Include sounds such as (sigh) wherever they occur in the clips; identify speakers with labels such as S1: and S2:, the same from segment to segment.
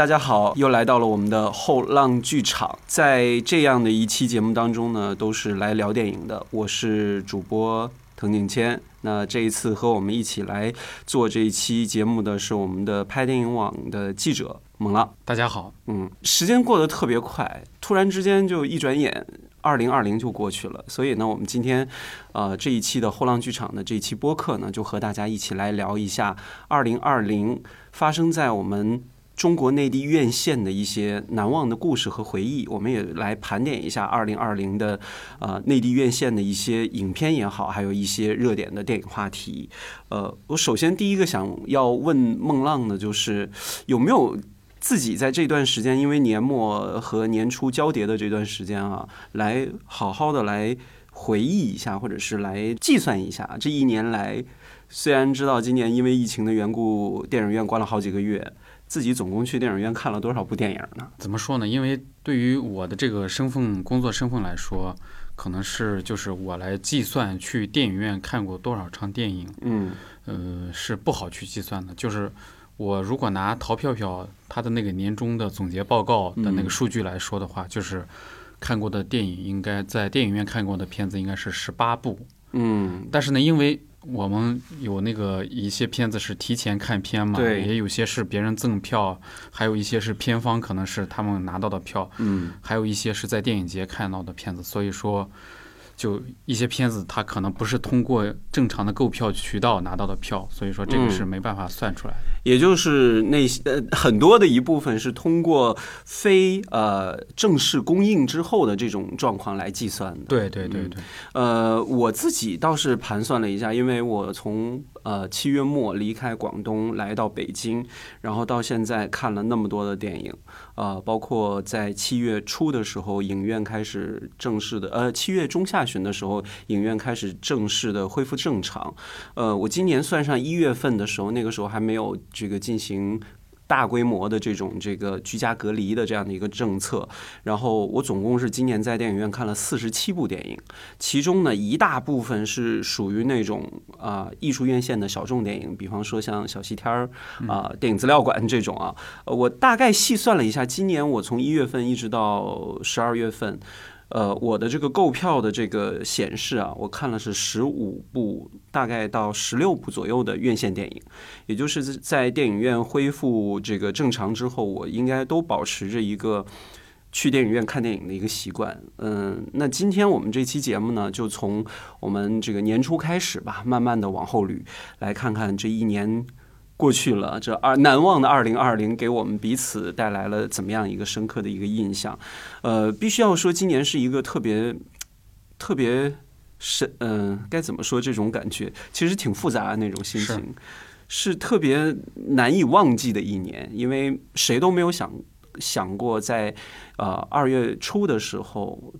S1: 大家好，又来到了我们的后浪剧场。在这样的一期节目当中呢，都是来聊电影的。我是主播滕景谦。那这一次和我们一起来做这一期节目的是我们的拍电影网的记者猛浪。
S2: 大家好，
S1: 嗯，时间过得特别快，突然之间就一转眼，二零二零就过去了。所以呢，我们今天，呃，这一期的后浪剧场的这一期播客呢，就和大家一起来聊一下二零二零发生在我们。中国内地院线的一些难忘的故事和回忆，我们也来盘点一下二零二零的呃内地院线的一些影片也好，还有一些热点的电影话题。呃，我首先第一个想要问孟浪的就是有没有自己在这段时间，因为年末和年初交叠的这段时间啊，来好好的来回忆一下，或者是来计算一下这一年来，虽然知道今年因为疫情的缘故，电影院关了好几个月。自己总共去电影院看了多少部电影呢？
S2: 怎么说呢？因为对于我的这个身份、工作身份来说，可能是就是我来计算去电影院看过多少场电影。
S1: 嗯，
S2: 呃，是不好去计算的。就是我如果拿淘票票它的那个年终的总结报告的那个数据来说的话，就是看过的电影应该在电影院看过的片子应该是十八部。
S1: 嗯，
S2: 但是呢，因为我们有那个一些片子是提前看片嘛，
S1: 对，
S2: 也有些是别人赠票，还有一些是片方可能是他们拿到的票，
S1: 嗯，
S2: 还有一些是在电影节看到的片子，所以说。就一些片子，它可能不是通过正常的购票渠道拿到的票，所以说这个是没办法算出来的。
S1: 也就是那些呃很多的一部分是通过非呃正式公映之后的这种状况来计算的。
S2: 对对对对。
S1: 呃，我自己倒是盘算了一下，因为我从呃七月末离开广东来到北京，然后到现在看了那么多的电影，啊，包括在七月初的时候，影院开始正式的呃七月中下。旬的时候，影院开始正式的恢复正常。呃，我今年算上一月份的时候，那个时候还没有这个进行大规模的这种这个居家隔离的这样的一个政策。然后我总共是今年在电影院看了四十七部电影，其中呢一大部分是属于那种啊艺术院线的小众电影，比方说像小西天儿啊电影资料馆这种啊。我大概细算了一下，今年我从一月份一直到十二月份。呃，我的这个购票的这个显示啊，我看了是十五部，大概到十六部左右的院线电影，也就是在电影院恢复这个正常之后，我应该都保持着一个去电影院看电影的一个习惯。嗯，那今天我们这期节目呢，就从我们这个年初开始吧，慢慢的往后捋，来看看这一年。过去了，这二难忘的二零二零给我们彼此带来了怎么样一个深刻的一个印象？呃，必须要说，今年是一个特别特别深，嗯，该怎么说？这种感觉其实挺复杂的那种心情，是特别难以忘记的一年，因为谁都没有想想过，在呃二月初的时候，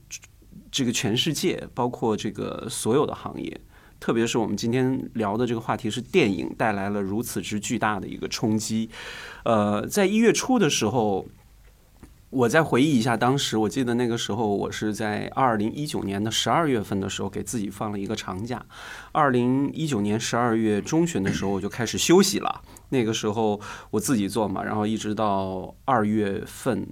S1: 这个全世界，包括这个所有的行业。特别是我们今天聊的这个话题是电影带来了如此之巨大的一个冲击，呃，在一月初的时候，我再回忆一下当时，我记得那个时候我是在二零一九年的十二月份的时候给自己放了一个长假，二零一九年十二月中旬的时候我就开始休息了，那个时候我自己做嘛，然后一直到二月份。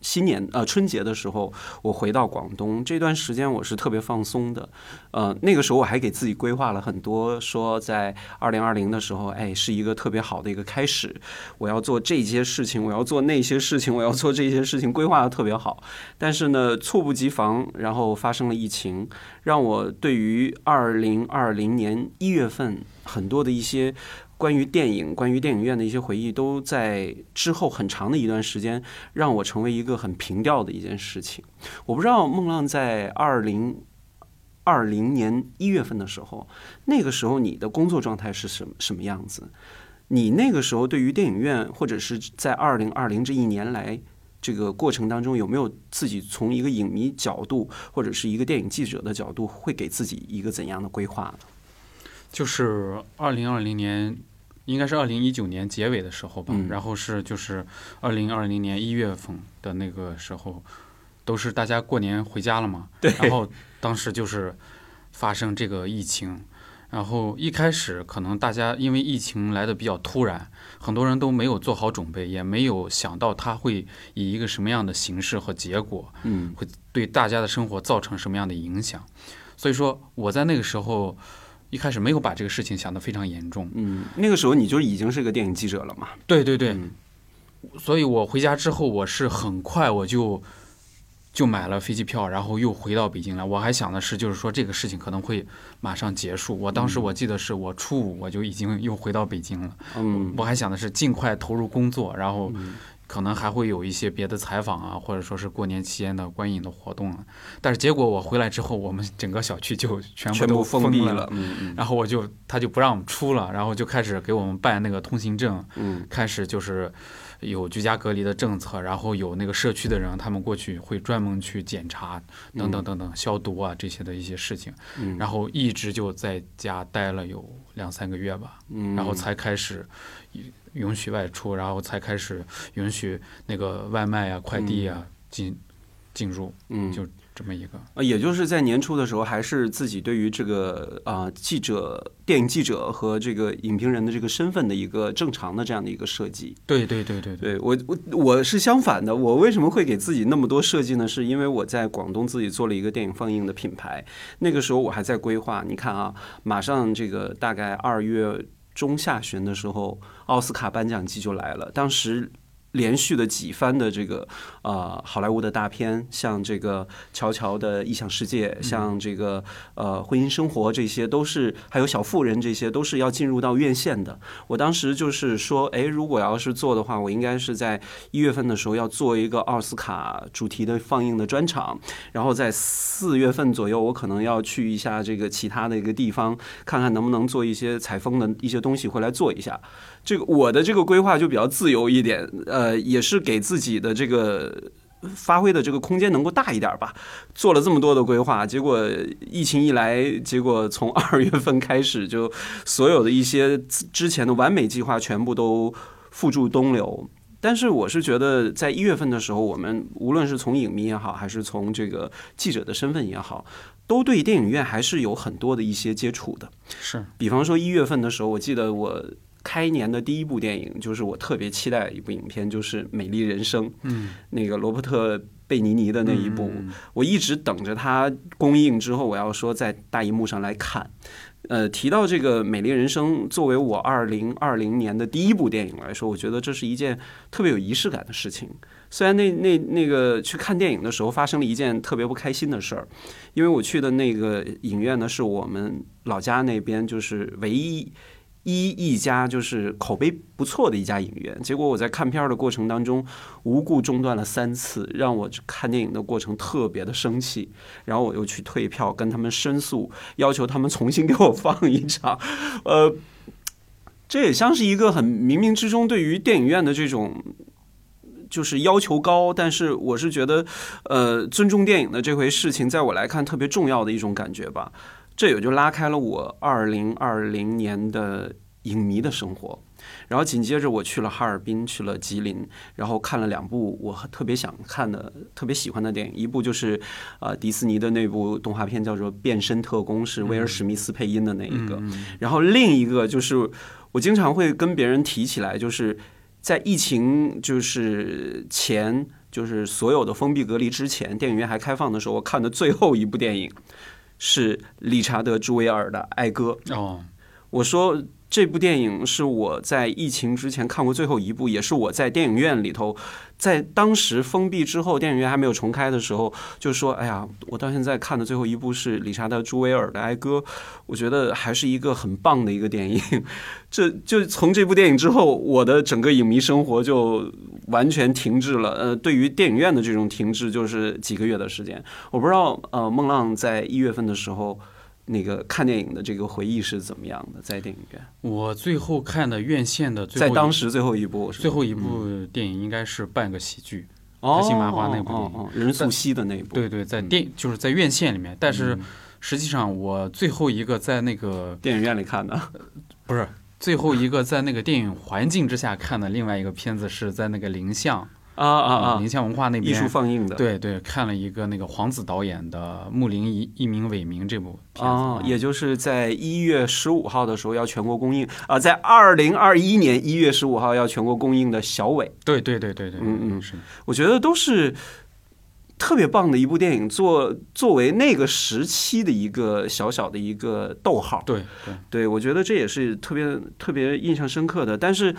S1: 新年呃春节的时候，我回到广东这段时间，我是特别放松的。呃，那个时候我还给自己规划了很多，说在二零二零的时候，哎，是一个特别好的一个开始。我要做这些事情，我要做那些事情，我要做这些事情，规划的特别好。但是呢，猝不及防，然后发生了疫情，让我对于二零二零年一月份很多的一些。关于电影、关于电影院的一些回忆，都在之后很长的一段时间，让我成为一个很平调的一件事情。我不知道孟浪在二零二零年一月份的时候，那个时候你的工作状态是什么什么样子？你那个时候对于电影院，或者是在二零二零这一年来这个过程当中，有没有自己从一个影迷角度，或者是一个电影记者的角度，会给自己一个怎样的规划呢？
S2: 就是二零二零年。应该是二零一九年结尾的时候吧，然后是就是二零二零年一月份的那个时候，都是大家过年回家了嘛。
S1: 对。
S2: 然后当时就是发生这个疫情，然后一开始可能大家因为疫情来的比较突然，很多人都没有做好准备，也没有想到它会以一个什么样的形式和结果，
S1: 嗯
S2: 会对大家的生活造成什么样的影响。所以说我在那个时候一开始没有把这个事情想得非常严重。
S1: 嗯，那个时候你就已经是个电影记者了嘛？
S2: 对对对，
S1: 嗯
S2: 所以我回家之后，我是很快我就就买了飞机票，然后又回到北京来。我还想的是，就是说这个事情可能会马上结束。我当时我记得是我初五我就已经又回到北京了。
S1: 嗯
S2: 我还想的是尽快投入工作，然后
S1: 嗯
S2: 可能还会有一些别的采访啊，或者说是过年期间的观影的活动啊。但是结果我回来之后，我们整个小区就全部都
S1: 封闭
S2: 了。
S1: 了。嗯嗯
S2: 然后我就他就不让我们出了，然后就开始给我们办那个通行证，
S1: 嗯
S2: 开始就是有居家隔离的政策，然后有那个社区的人，他们过去会专门去检查等等等等消毒啊这些的一些事情，
S1: 嗯，
S2: 然后一直就在家待了有两三个月吧，
S1: 嗯。
S2: 然后才开始允许外出，然后才开始允许那个外卖啊、快递啊进进入，
S1: 嗯。
S2: 就这么一个。
S1: 呃，也就是在年初的时候，还是自己对于这个啊、记者、电影记者和这个影评人的这个身份的一个正常的这样的一个设计。
S2: 对对对对对，
S1: 对我我我是相反的，我为什么会给自己那么多设计呢？是因为我在广东自己做了一个电影放映的品牌，那个时候我还在规划。你看啊，马上这个大概二月中下旬的时候，奥斯卡颁奖季就来了，当时。连续的几番的这个呃好莱坞的大片，像这个《乔乔的异想世界》，像这个呃《婚姻生活》，这些都是还有《小妇人》，这些都是要进入到院线的。我当时就是说，哎，如果要是做的话，我应该是在一月份的时候要做一个奥斯卡主题的放映的专场，然后在四月份左右，我可能要去一下这个其他的一个地方，看看能不能做一些采风的一些东西回来做一下。这个我的这个规划就比较自由一点，呃，也是给自己的这个。发挥的这个空间能够大一点吧，做了这么多的规划，结果疫情一来，结果从二月份开始，就所有的一些之前的完美计划全部都付诸东流。但是我是觉得，在一月份的时候，我们无论是从影迷也好，还是从这个记者的身份也好，都对电影院还是有很多的一些接触的。
S2: 是
S1: 比方说一月份的时候，我记得我开年的第一部电影，就是我特别期待的一部影片，就是《美丽人生》，
S2: 嗯，
S1: 那个罗伯特贝尼尼的那一部，
S2: 嗯
S1: 我一直等着它公映之后，我要说在大荧幕上来看。呃，提到这个《美丽人生》作为我二零二零年的第一部电影来说，我觉得这是一件特别有仪式感的事情。虽然那那那个去看电影的时候发生了一件特别不开心的事儿，因为我去的那个影院呢是我们老家那边就是唯一一一家就是口碑不错的一家影院，结果我在看片儿的过程当中无故中断了三次，让我看电影的过程特别的生气，然后我又去退票跟他们申诉，要求他们重新给我放一场，呃，这也像是一个很冥冥之中对于电影院的这种。就是要求高，但是我是觉得，呃，尊重电影的这回事情，在我来看特别重要的一种感觉吧。这也就拉开了我二零二零年的影迷的生活。然后紧接着我去了哈尔滨，去了吉林，然后看了两部我特别想看的、特别喜欢的电影，一部就是呃迪士尼的那部动画片叫做《变身特工》，是威尔史密斯配音的那一个。然后另一个就是我经常会跟别人提起来，就是在疫情就是前，就是所有的封闭隔离之前，电影院还开放的时候，我看的最后一部电影是理查德·朱维尔的《爱歌》。
S2: 哦，
S1: 我说这部电影是我在疫情之前看过最后一部，也是我在电影院里头，在当时封闭之后，电影院还没有重开的时候，就说：“哎呀，我到现在看的最后一部是理查德·朱维尔的《哀歌》，我觉得还是一个很棒的一个电影。(laughs) ”这就从这部电影之后，我的整个影迷生活就完全停滞了。呃，对于电影院的这种停滞，就是几个月的时间。我不知道，呃，孟浪在一月份的时候。那个看电影的这个回忆是怎么样的？在电影院，
S2: 我最后看的院线的最后一
S1: 在当时最后一部
S2: 最后一部电影应该是半个喜剧，
S1: 哦
S2: 开心麻花那部电影
S1: 哦哦，任素汐的那一部，
S2: 对对，在电就是在院线里面，但是
S1: 嗯。
S2: 实际上我最后一个在那个
S1: 电影院里看的。
S2: 不是最后一个在那个电影环境之下看的另外一个片子是在那个林相
S1: 啊啊啊！
S2: 宁夏文化那边
S1: 艺术放映的，
S2: 对对，看了一个那个黄子导演的《木林一一名伟名》这部片子，
S1: 啊，也就是在一月十五号的时候要全国公映啊，在二零二一年一月十五号要全国公映的小伟，
S2: 对对对对对，
S1: 嗯嗯。
S2: 是，
S1: 我觉得都是特别棒的一部电影，作作为那个时期的一个小小的一个逗号，
S2: 对对。
S1: 对我觉得这也是特别特别印象深刻的，但是。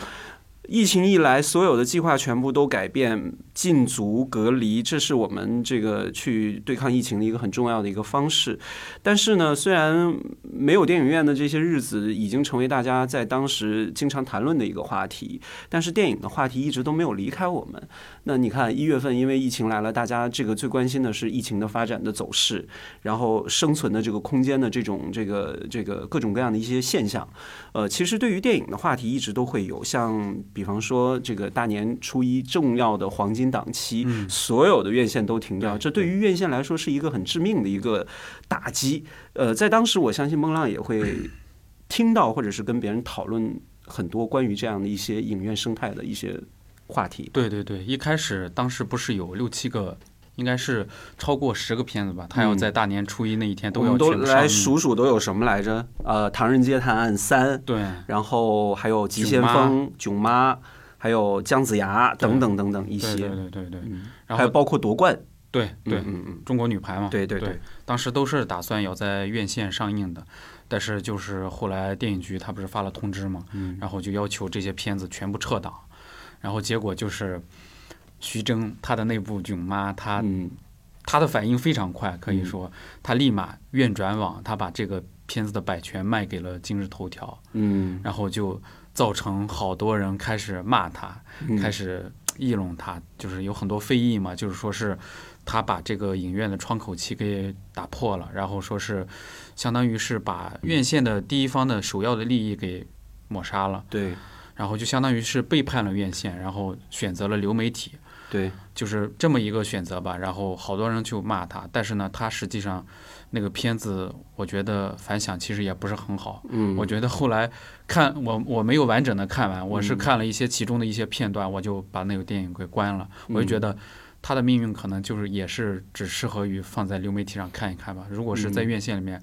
S1: 疫情一来，所有的计划全部都改变，禁足隔离，这是我们这个去对抗疫情的一个很重要的一个方式。但是呢，虽然没有电影院的这些日子已经成为大家在当时经常谈论的一个话题，但是电影的话题一直都没有离开我们。那你看，一月份因为疫情来了，大家这个最关心的是疫情的发展的走势，然后生存的这个空间的这种这个这个各种各样的一些现象。呃，其实对于电影的话题一直都会有，像方说这个大年初一重要的黄金档期，所有的院线都停掉，这对于院线来说是一个很致命的一个打击。呃，在当时，我相信孟浪也会听到或者是跟别人讨论很多关于这样的一些影院生态的一些。话题
S2: 对对对，一开始当时不是有六七个，应该是超过十个片子吧？他要在大年初一那一天都要
S1: 都来数数都有什么来着？呃，《唐人街探案三》
S2: 对，
S1: 然后还有《急先锋》《囧妈》，还有《姜子牙》等等等等一些，
S2: 对对对对，然后
S1: 还有包括夺冠，
S2: 对对，
S1: 嗯嗯，
S2: 中国女排嘛，
S1: 对对
S2: 对，当时都是打算要在院线上映的，但是就是后来电影局他不是发了通知嘛，
S1: 嗯，
S2: 然后就要求这些片子全部撤档。然后结果就是，徐峥他的那部《囧妈》，他他的反应非常快，可以说他立马愿转网，他把这个片子的版权卖给了今日头条，
S1: 嗯，
S2: 然后就造成好多人开始骂他，开始议论他，就是有很多非议嘛，就是说是他把这个影院的窗口期给打破了，然后说是相当于是把院线的第一方的首要的利益给抹杀了，
S1: 对。
S2: 然后就相当于是背叛了院线，然后选择了流媒体，
S1: 对，
S2: 就是这么一个选择吧。然后好多人就骂他，但是呢，他实际上那个片子，我觉得反响其实也不是很好。
S1: 嗯，
S2: 我觉得后来看我我没有完整的看完，我是看了一些其中的一些片段，我就把那个电影给关了。我就觉得他的命运可能就是也是只适合于放在流媒体上看一看吧。如果是在院线里面。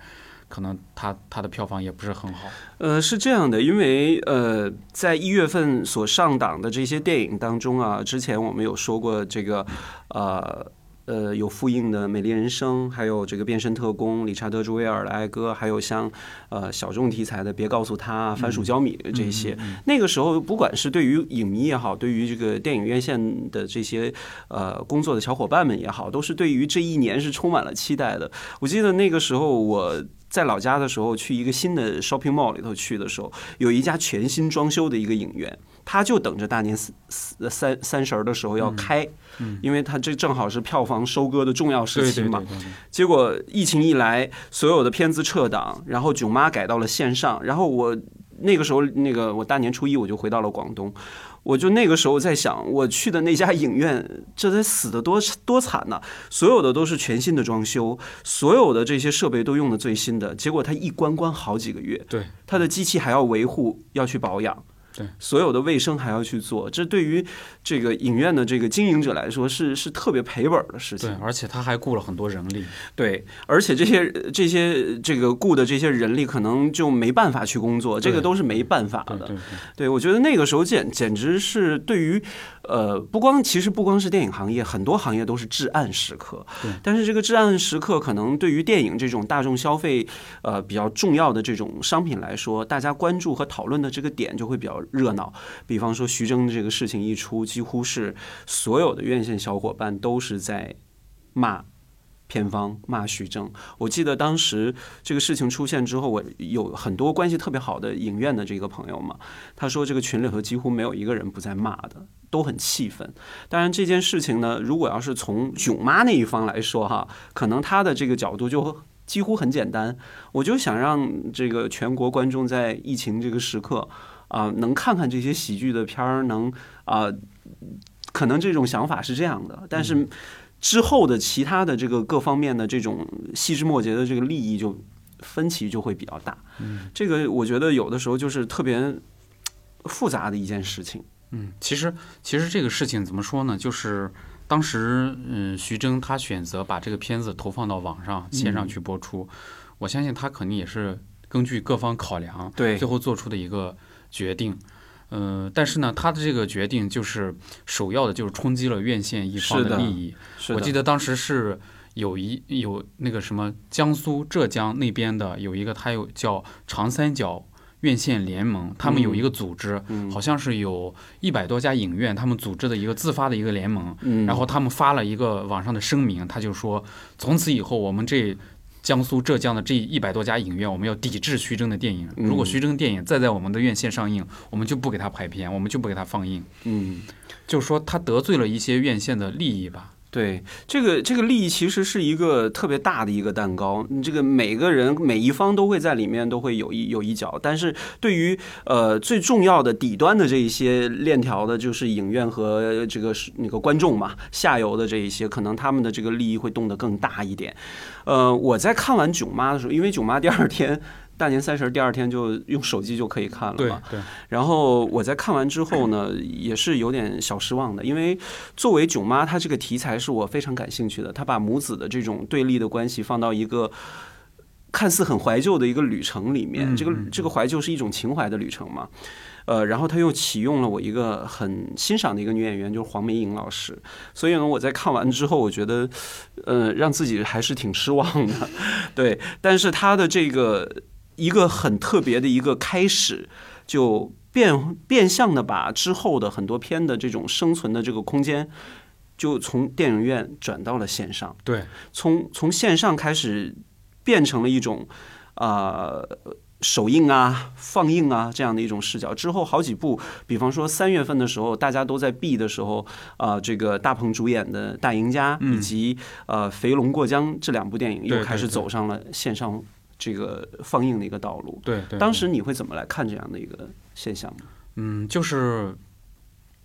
S2: 可能它它的票房也不是很好。
S1: 呃，是这样的，因为呃，在一月份所上档的这些电影当中啊，之前我们有说过这个，呃。呃，有复映的《美丽人生》，还有这个《变身特工》，理查德·朱维尔的《哀歌》，还有像呃小众题材的《别告诉他》《番薯焦米》这些。那个时候，不管是对于影迷也好，对于这个电影院线的这些呃工作的小伙伴们也好，都是对于这一年是充满了期待的。我记得那个时候我在老家的时候，去一个新的 shopping mall 里头去的时候，有一家全新装修的一个影院。他就等着大年三三三十儿的时候要开，因为他这正好是票房收割的重要时期嘛。结果疫情一来，所有的片子撤档，然后囧妈改到了线上，然后我那个时候那个我大年初一我就回到了广东，我就那个时候在想，我去的那家影院这得死的多多惨呐！所有的都是全新的装修，所有的这些设备都用的最新的，结果它一关关好几个月，
S2: 对，
S1: 它的机器还要维护，要去保养。
S2: 对，
S1: 所有的卫生还要去做，这对于这个影院的这个经营者来说是是特别赔本的事情。
S2: 对，而且他还雇了很多人力。
S1: 对，而且这些这些这个雇的这些人力可能就没办法去工作，这个都是没办法的。
S2: 对，
S1: 对我觉得那个时候简简直是对于呃，不光其实不光是电影行业，很多行业都是至暗时刻。
S2: 对，
S1: 但是这个至暗时刻可能对于电影这种大众消费呃比较重要的这种商品来说，大家关注和讨论的这个点就会比较。热闹，比方说徐峥这个事情一出，几乎是所有的院线小伙伴都是在骂片方、骂徐峥。我记得当时这个事情出现之后，我有很多关系特别好的影院的这个朋友嘛，他说这个群里头几乎没有一个人不在骂的，都很气愤。当然这件事情呢，如果要是从囧妈那一方来说哈，可能他的这个角度就几乎很简单，我就想让这个全国观众在疫情这个时刻。啊，能看看这些喜剧的片儿，能啊，可能这种想法是这样的，但是之后的其他的这个各方面的这种细枝末节的这个利益就分歧就会比较大。
S2: 嗯，
S1: 这个我觉得有的时候就是特别复杂的一件事情。
S2: 嗯，其实其实这个事情怎么说呢？就是当时嗯，徐峥他选择把这个片子投放到网上线上去播出，我相信他肯定也是根据各方考量，
S1: 对
S2: 最后做出的一个决定。嗯，但是呢，他的这个决定就是首要的，就是冲击了院线一方
S1: 的
S2: 利益。我记得当时是有一有那个什么江苏、浙江那边的有一个，它有叫长三角院线联盟，他们有一个组织，
S1: 嗯
S2: 好像是有一百多家影院，他们组织的一个自发的一个联盟，
S1: 嗯，
S2: 然后他们发了一个网上的声明，他就说从此以后我们这。江苏、浙江的这一百多家影院，我们要抵制徐峥的电影。如果
S1: 嗯
S2: 徐峥电影再在我们的院线上映，我们就不给他排片，我们就不给他放映。
S1: 嗯。
S2: 就是说，他得罪了一些院线的利益吧。
S1: 对，这个这个利益其实是一个特别大的一个蛋糕，这个每个人每一方都会在里面都会有一有一脚，但是对于呃最重要的底端的这一些链条的，就是影院和这个是那个观众嘛，下游的这一些，可能他们的这个利益会动得更大一点。呃，我在看完《囧妈》的时候，因为《囧妈》第二天。大年三十第二天就用手机就可以看了嘛，
S2: 对，
S1: 然后我在看完之后呢，也是有点小失望的，因为作为囧妈，她这个题材是我非常感兴趣的。她把母子的这种对立的关系放到一个看似很怀旧的一个旅程里面，这个这个怀旧是一种情怀的旅程嘛。呃，然后他又启用了我一个很欣赏的一个女演员，就是黄梅莹老师。所以呢，我在看完之后，我觉得，呃，让自己还是挺失望的。(laughs) 对，但是他的这个一个很特别的一个开始，就变变相的把之后的很多片的这种生存的这个空间，就从电影院转到了线上，
S2: 对，
S1: 从从线上开始变成了一种啊。呃首映啊、放映啊这样的一种视角。之后，好几部，比方说三月份的时候，大家都在闭的时候，啊、这个大鹏主演的《大赢家》以及呃《肥龙过江》这两部电影又开始走上了线上这个放映的一个道路。
S2: 对对。
S1: 当时你会怎么来看这样的一个现象呢？
S2: 嗯，就是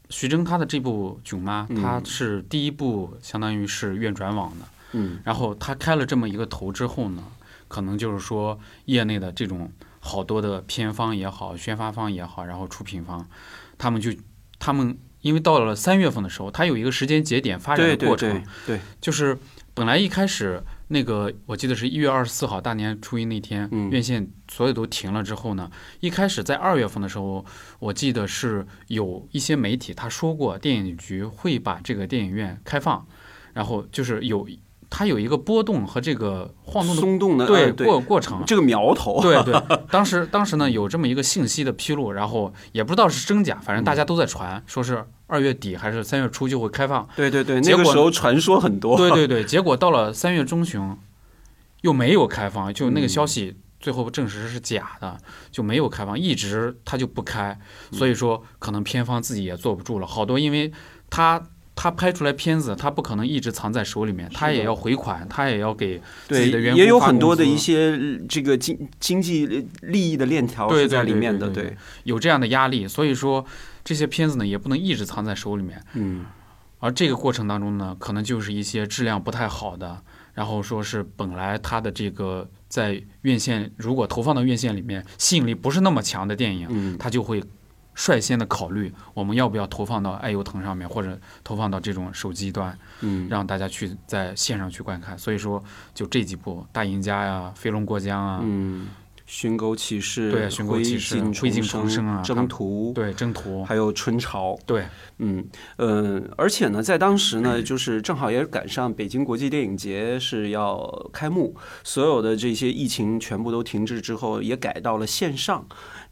S2: 徐峥他的这部《囧妈》，
S1: 嗯
S2: 他是第一部，相当于是院转网的。
S1: 嗯
S2: 然后他开了这么一个头之后呢，可能就是说业内的这种好多的片方也好、宣发方也好，然后出品方，他们就他们因为到了三月份的时候，它有一个时间节点发展的过程，
S1: 对对，
S2: 就是本来一开始那个我记得是一月二十四号大年初一那天，
S1: 嗯。
S2: 院线所有都停了之后呢，一开始在二月份的时候，我记得是有一些媒体他说过，电影局会把这个电影院开放，然后就是有它有一个波动和这个晃动的
S1: 松动的
S2: 对过过程。
S1: 这个苗头，
S2: 对对，(laughs) 当时当时呢有这么一个信息的披露，然后也不知道是真假，反正大家都在传，说是二月底还是三月初就会开放。
S1: 对对对，那个时候传说很多，
S2: 对对对，(laughs) 结果到了三月中旬，又没有开放，就那个消息最后证实是假的，就没有开放，一直它就不开，所以说可能片方自己也坐不住了，好多因为他。他拍出来片子，他不可能一直藏在手里面，他也要回款，他也要给自己的员工
S1: 也有
S2: 发工资
S1: 很多的一些呃这个经经济利益的链条
S2: 对
S1: 是在里面的，
S2: 对对。有这样的压力，所以说这些片子呢也不能一直藏在手里面，
S1: 嗯。
S2: 而这个过程当中呢，可能就是一些质量不太好的，然后说是本来它的这个在院线如果投放到院线里面吸引力不是那么强的电影，
S1: 嗯。
S2: 它就会率先的考虑我们要不要投放到爱优腾上面，或者投放到这种手机端，
S1: 嗯，
S2: 让大家去在线上去观看。所以说，就这几部《大赢家》呀，《飞龙过江》啊，
S1: 嗯，寻狗启事，
S2: 对寻狗启事
S1: 灰
S2: 灰烬重生啊
S1: 征途，
S2: 对，征途，
S1: 还有春潮，
S2: 对，
S1: 嗯呃，而且呢，在当时呢，(clears throat) 就是正好也赶上北京国际电影节是要开幕，所有的这些疫情全部都停滞之后，也改到了线上。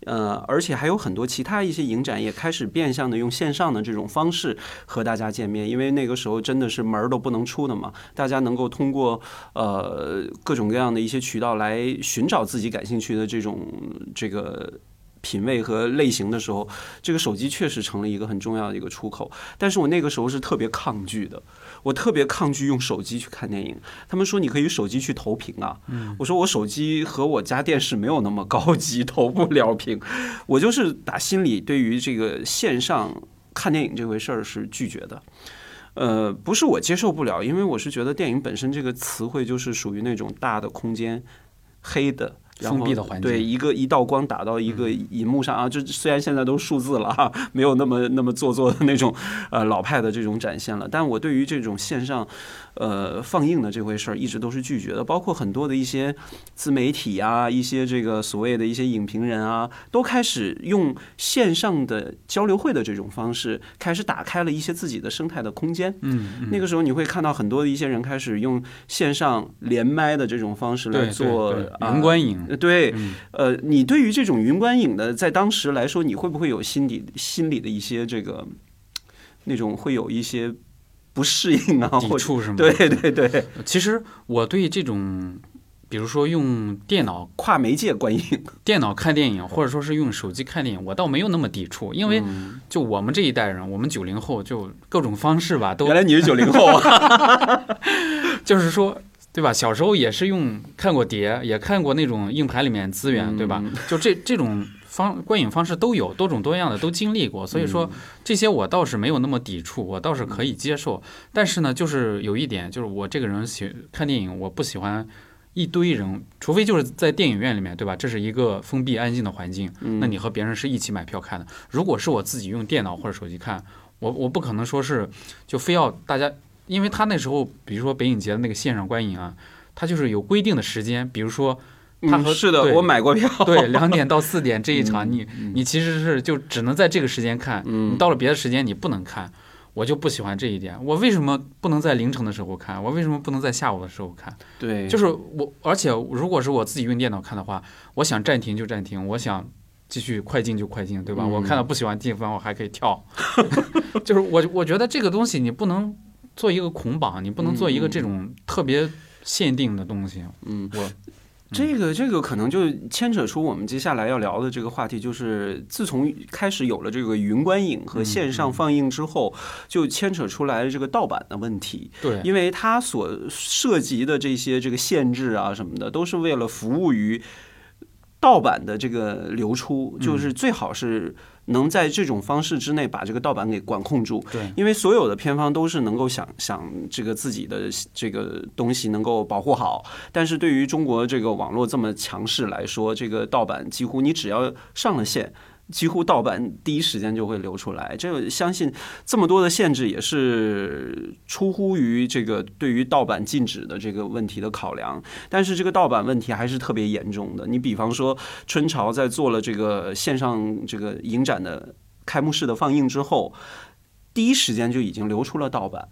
S1: 呃，而且还有很多其他一些影展也开始变相的用线上的这种方式和大家见面，因为那个时候真的是门儿都不能出的嘛，大家能够通过呃各种各样的一些渠道来寻找自己感兴趣的这种这个。品味和类型的时候，这个手机确实成了一个很重要的一个出口。但是我那个时候是特别抗拒的，我特别抗拒用手机去看电影。他们说你可以手机去投屏啊，我说我手机和我家电视没有那么高级，(laughs) 投不了屏。我就是打心里对于这个线上看电影这回事儿是拒绝的。呃，不是我接受不了，因为我是觉得电影本身这个词汇就是属于那种大的空间、黑的。
S2: 封闭的环境。
S1: 对，一个一道光打到一个荧幕上啊，就虽然现在都数字了哈，没有那么那么做作的那种呃老派的这种展现了，但我对于这种线上呃放映的这回事儿一直都是拒绝的，包括很多的一些自媒体啊，一些这个所谓的一些影评人啊，都开始用线上的交流会的这种方式，开始打开了一些自己的生态的空间。
S2: 嗯，
S1: 那个时候你会看到很多的一些人开始用线上连麦的这种方式来做
S2: 云观影，
S1: 呃对，
S2: 嗯。
S1: 呃，你对于这种云观影的，在当时来说，你会不会有心底心里的一些这个那种会有一些不适应啊，或者
S2: 抵触是吗？
S1: 对对对，
S2: 其实我对这种，比如说用电脑
S1: 跨媒介观影，(laughs)
S2: 电脑看电影，或者说是用手机看电影，我倒没有那么抵触，因为
S1: 嗯
S2: 就我们这一代人，我们九零后，就各种方式吧，都
S1: 原来你是九零后啊，(laughs)
S2: 就是说，对吧？小时候也是用看过碟，也看过那种硬盘里面资源，对吧？就这这种方观影方式都有，多种多样的都经历过，所以说这些我倒是没有那么抵触，我倒是可以接受。但是呢，就是有一点，就是我这个人喜看电影，我不喜欢。一堆人，除非就是在电影院里面，对吧？这是一个封闭安静的环境，那你和别人是一起买票看的。如果是我自己用电脑或者手机看，我我不可能说是就非要大家，因为他那时候，比如说北影节的那个线上观影啊，他就是有规定的时间，比如说他和
S1: 嗯是的，我买过票，(laughs)
S2: 对两点到四点这一场，你
S1: 嗯
S2: 你其实是就只能在这个时间看，
S1: 嗯
S2: 你到了别的时间你不能看。我就不喜欢这一点，我为什么不能在凌晨的时候看？我为什么不能在下午的时候看？
S1: 对，
S2: 就是我，而且如果是我自己用电脑看的话，我想暂停就暂停，我想继续快进就快进，对吧？
S1: 嗯
S2: 我看到不喜欢地方，我还可以跳。(laughs) 就是我，我觉得这个东西你不能做一个捆绑，你不能做一个这种特别限定的东西。
S1: 嗯，
S2: 我
S1: 这个这个可能就牵扯出我们接下来要聊的这个话题，就是自从开始有了这个云观影和线上放映之后，就牵扯出来这个盗版的问题。
S2: 对，
S1: 因为它所涉及的这些这个限制啊什么的，都是为了服务于盗版的这个流出，就是最好是能在这种方式之内把这个盗版给管控住。
S2: 对，
S1: 因为所有的片方都是能够想想这个自己的这个东西能够保护好，但是对于中国这个网络这么强势来说，这个盗版几乎你只要上了线。几乎盗版第一时间就会流出来，这个相信这么多的限制也是出乎于这个对于盗版禁止的这个问题的考量。但是这个盗版问题还是特别严重的。你比方说，春潮在做了这个线上这个影展的开幕式的放映之后，第一时间就已经流出了盗版。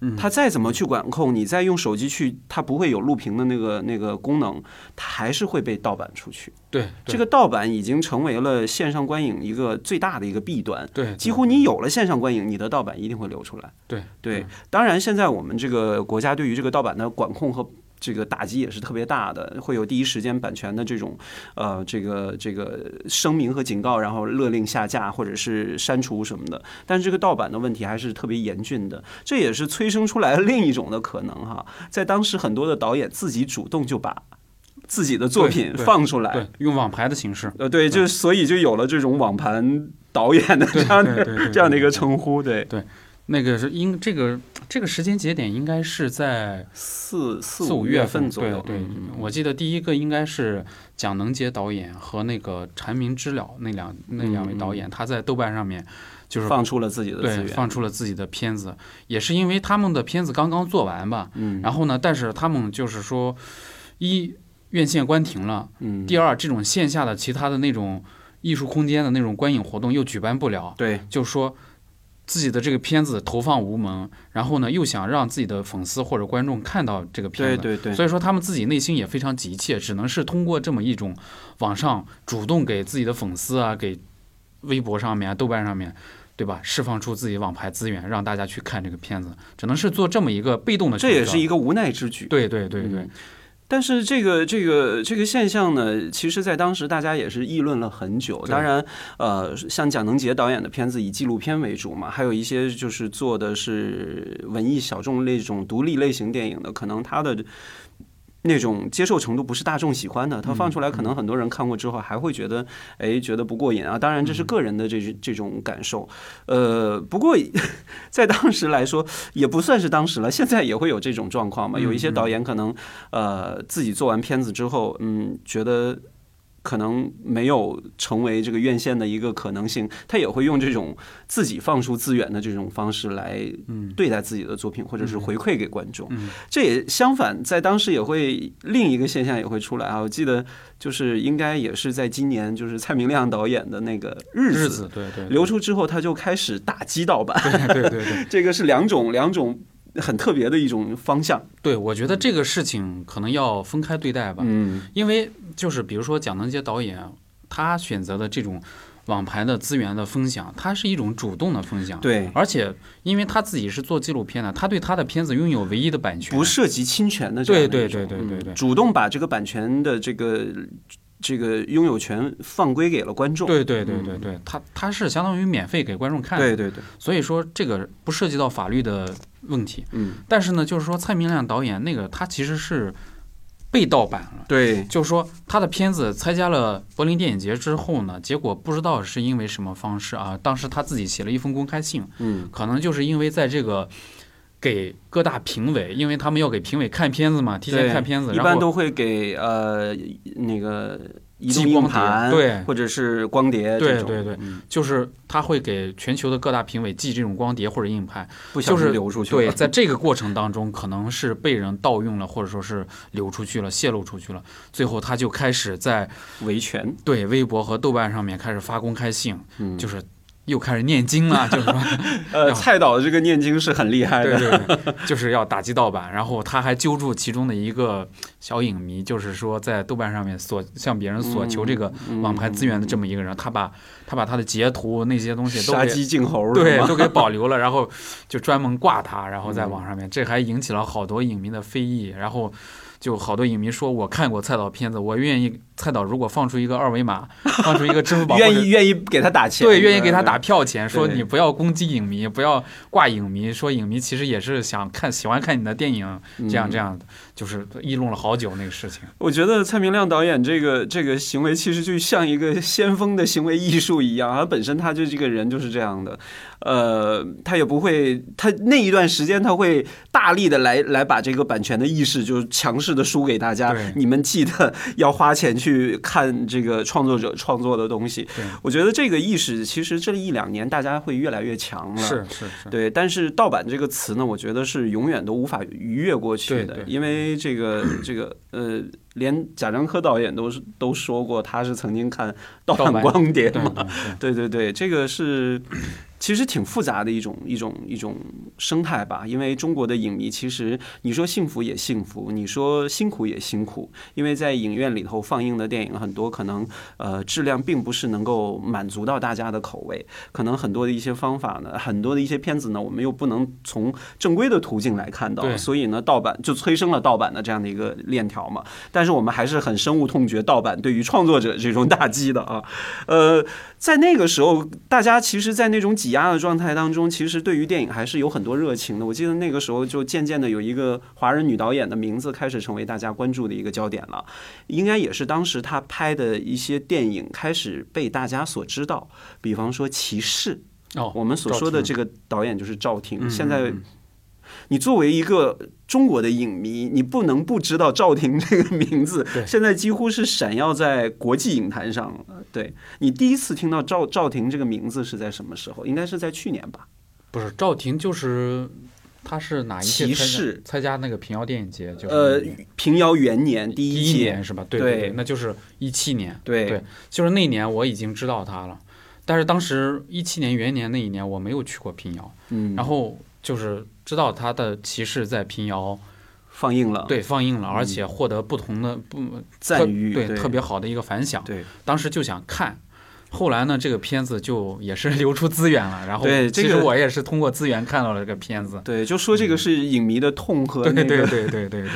S2: 嗯
S1: 它再怎么去管控，你再用手机去，它不会有录屏的那个那个功能，它还是会被盗版出去。
S2: 对，
S1: 这个盗版已经成为了线上观影一个最大的一个弊端。
S2: 对，
S1: 几乎你有了线上观影，你的盗版一定会流出来。
S2: 对
S1: 对，当然现在我们这个国家对于这个盗版的管控和这个打击也是特别大的，会有第一时间版权的这种呃这个这个声明和警告，然后勒令下架或者是删除什么的。但是这个盗版的问题还是特别严峻的，这也是催生出来了另一种的可能哈。在当时很多的导演自己主动就把自己的作品放出来，
S2: 对，用网盘的形式，
S1: 呃，对，就所以就有了这种网盘导演的这样的这样的一个称呼，对。
S2: 对，那个是应这个这个时间节点应该是在
S1: 四四
S2: 四五
S1: 月
S2: 份
S1: 左右，
S2: 对对
S1: 嗯，
S2: 我记得第一个应该是蒋能杰导演和那个蝉鸣知了那两那两位导演，他在豆瓣上面就是
S1: 放出了自己的
S2: 对，放出了自己的片子，也是因为他们的片子刚刚做完吧，
S1: 嗯，
S2: 然后呢，但是他们就是说一院线关停了，
S1: 嗯，
S2: 第二这种线下的其他的那种艺术空间的那种观影活动又举办不了，
S1: 对，
S2: 就说自己的这个片子投放无门，然后呢又想让自己的粉丝或者观众看到这个片子，
S1: 对对对，
S2: 所以说他们自己内心也非常急切，只能是通过这么一种网上主动给自己的粉丝啊，给微博上面、啊、豆瓣上面。对吧？释放出自己网牌资源，让大家去看这个片子，只能是做这么一个被动的。
S1: 这也是一个无奈之举。
S2: 对对对对，
S1: 嗯但是这个这个这个现象呢，其实在当时大家也是议论了很久。当然，呃，像蒋能杰导演的片子以纪录片为主嘛，还有一些就是做的是文艺小众那种独立类型电影的，可能他的那种接受程度不是大众喜欢的，他放出来可能很多人看过之后还会觉得，哎，觉得不过瘾啊。当然这是个人的这这种感受，呃，不过 (laughs) 在当时来说也不算是当时了，现在也会有这种状况嘛。有一些导演可能呃自己做完片子之后，嗯，觉得。可能没有成为这个院线的一个可能性，他也会用这种自己放出资源的这种方式来对待自己的作品，或者是回馈给观众。这也相反，在当时也会另一个现象也会出来啊！我记得就是应该也是在今年，就是蔡明亮导演的那个
S2: 日子，对对，
S1: 流出之后，他就开始打击盗版，
S2: 对对对，(laughs)
S1: 这个是两种两种。很特别的一种方向，
S2: 对我觉得这个事情可能要分开对待吧，
S1: 嗯，
S2: 因为就是比如说蒋能杰导演，他选择的这种网盘的资源的分享，它是一种主动的分享，
S1: 对，
S2: 而且因为他自己是做纪录片的，他对他的片子拥有唯一的版权，
S1: 不涉及侵权的，
S2: 对对对对对对，
S1: 主动把这个版权的这个。这个拥有权放归给了观众，
S2: 对对对对对，他他是相当于免费给观众看，
S1: 对对对，
S2: 所以说这个不涉及到法律的问题，
S1: 嗯，
S2: 但是呢，就是说蔡明亮导演那个他其实是被盗版了，
S1: 对，
S2: 就是说他的片子参加了柏林电影节之后呢，结果不知道是因为什么方式啊，当时他自己写了一封公开信，
S1: 嗯，
S2: 可能就是因为在这个。给各大评委，因为他们要给评委看片子嘛，提前看片子，
S1: 一般都会给呃那个移动
S2: 硬
S1: 盘，
S2: 对，
S1: 或者是光碟，
S2: 对对对，就是他会给全球的各大评委寄这种光碟或者硬盘，就是
S1: 流出去。
S2: 对，在这个过程当中，可能是被人盗用了，或者说是流出去了，泄露出去了，最后他就开始在
S1: 维权，
S2: 对微博和豆瓣上面开始发公开信，
S1: 嗯，
S2: 就是。又开始念经了，(laughs) 就是说，
S1: 呃，蔡导的这个念经是很厉害
S2: 的，对对对，就是要打击盗版。然后他还揪住其中的一个小影迷，就是说在豆瓣上面索向别人索求这个网盘资源的这么一个人，他把他把他的截图那些东西都
S1: 杀鸡儆猴，
S2: 对，都给保留了，然后就专门挂他，然后在网上面，这还引起了好多影迷的非议，然后。就好多影迷说，我看过蔡导片子，我愿意蔡导如果放出一个二维码，放出一个支付宝，(laughs)
S1: 愿意愿意给他打钱，
S2: 对，愿意给他打票钱，说你不要攻击影迷，不要挂影迷，说影迷其实也是想看喜欢看你的电影，这样这样的，就是议论了好久那个事情。
S1: 我觉得蔡明亮导演这个这个行为其实就像一个先锋的行为艺术一样，他本身他就这个人就是这样的。呃，他也不会，他那一段时间他会大力的来来把这个版权的意识就是强势的输给大家。你们记得 (laughs) 要花钱去看这个创作者创作的东西。我觉得这个意识其实这一两年大家会越来越强了。
S2: 是是是。
S1: 对，但是盗版这个词呢，我觉得是永远都无法逾越过去的，因为这个 (clears throat) 这个呃，连贾樟柯导演都是都说过，他是曾经看盗版光碟嘛。对对对，这个是。其实挺复杂的一种一种一种生态吧，因为中国的影迷其实你说幸福也幸福，你说辛苦也辛苦，因为在影院里头放映的电影很多，可能呃质量并不是能够满足到大家的口味，可能很多的一些方法呢，很多的一些片子呢，我们又不能从正规的途径来看到，所以呢，盗版就催生了盗版的这样的一个链条嘛。但是我们还是很深恶痛绝盗版对于创作者这种打击的啊，呃。在那个时候，大家其实，在那种挤压的状态当中，其实对于电影还是有很多热情的。我记得那个时候，就渐渐的有一个华人女导演的名字开始成为大家关注的一个焦点了。应该也是当时她拍的一些电影开始被大家所知道，比方说《骑士》。
S2: 哦，
S1: 我们所说的这个导演就是赵婷。现在。你作为一个中国的影迷，你不能不知道赵婷这个名字。(laughs) 现在几乎是闪耀在国际影坛上了。对你第一次听到赵赵婷这个名字是在什么时候？应该是在去年吧？
S2: 不是，赵婷就是他是哪一
S1: 届参
S2: 参加那个平遥电影节？就是
S1: 呃，平遥元年第
S2: 一年是吧？对对，那就是一七年。
S1: 对
S2: 对，就是那年我已经知道他了，但是当时一七年元年那一年我没有去过平遥。
S1: 嗯，
S2: 然后。就是知道他的骑士在平遥
S1: 放映了，
S2: 对，放映了，而且获得不同的不
S1: 赞誉，
S2: 对，特别好的一个反响。
S1: 对，
S2: 当时就想看，后来呢，这个片子就也是 (laughs) 流出资源了，然后
S1: 对，
S2: 其实我也是通过资源看到了这个片子。
S1: 对，就说这个是影迷的痛和
S2: 对对对对对对。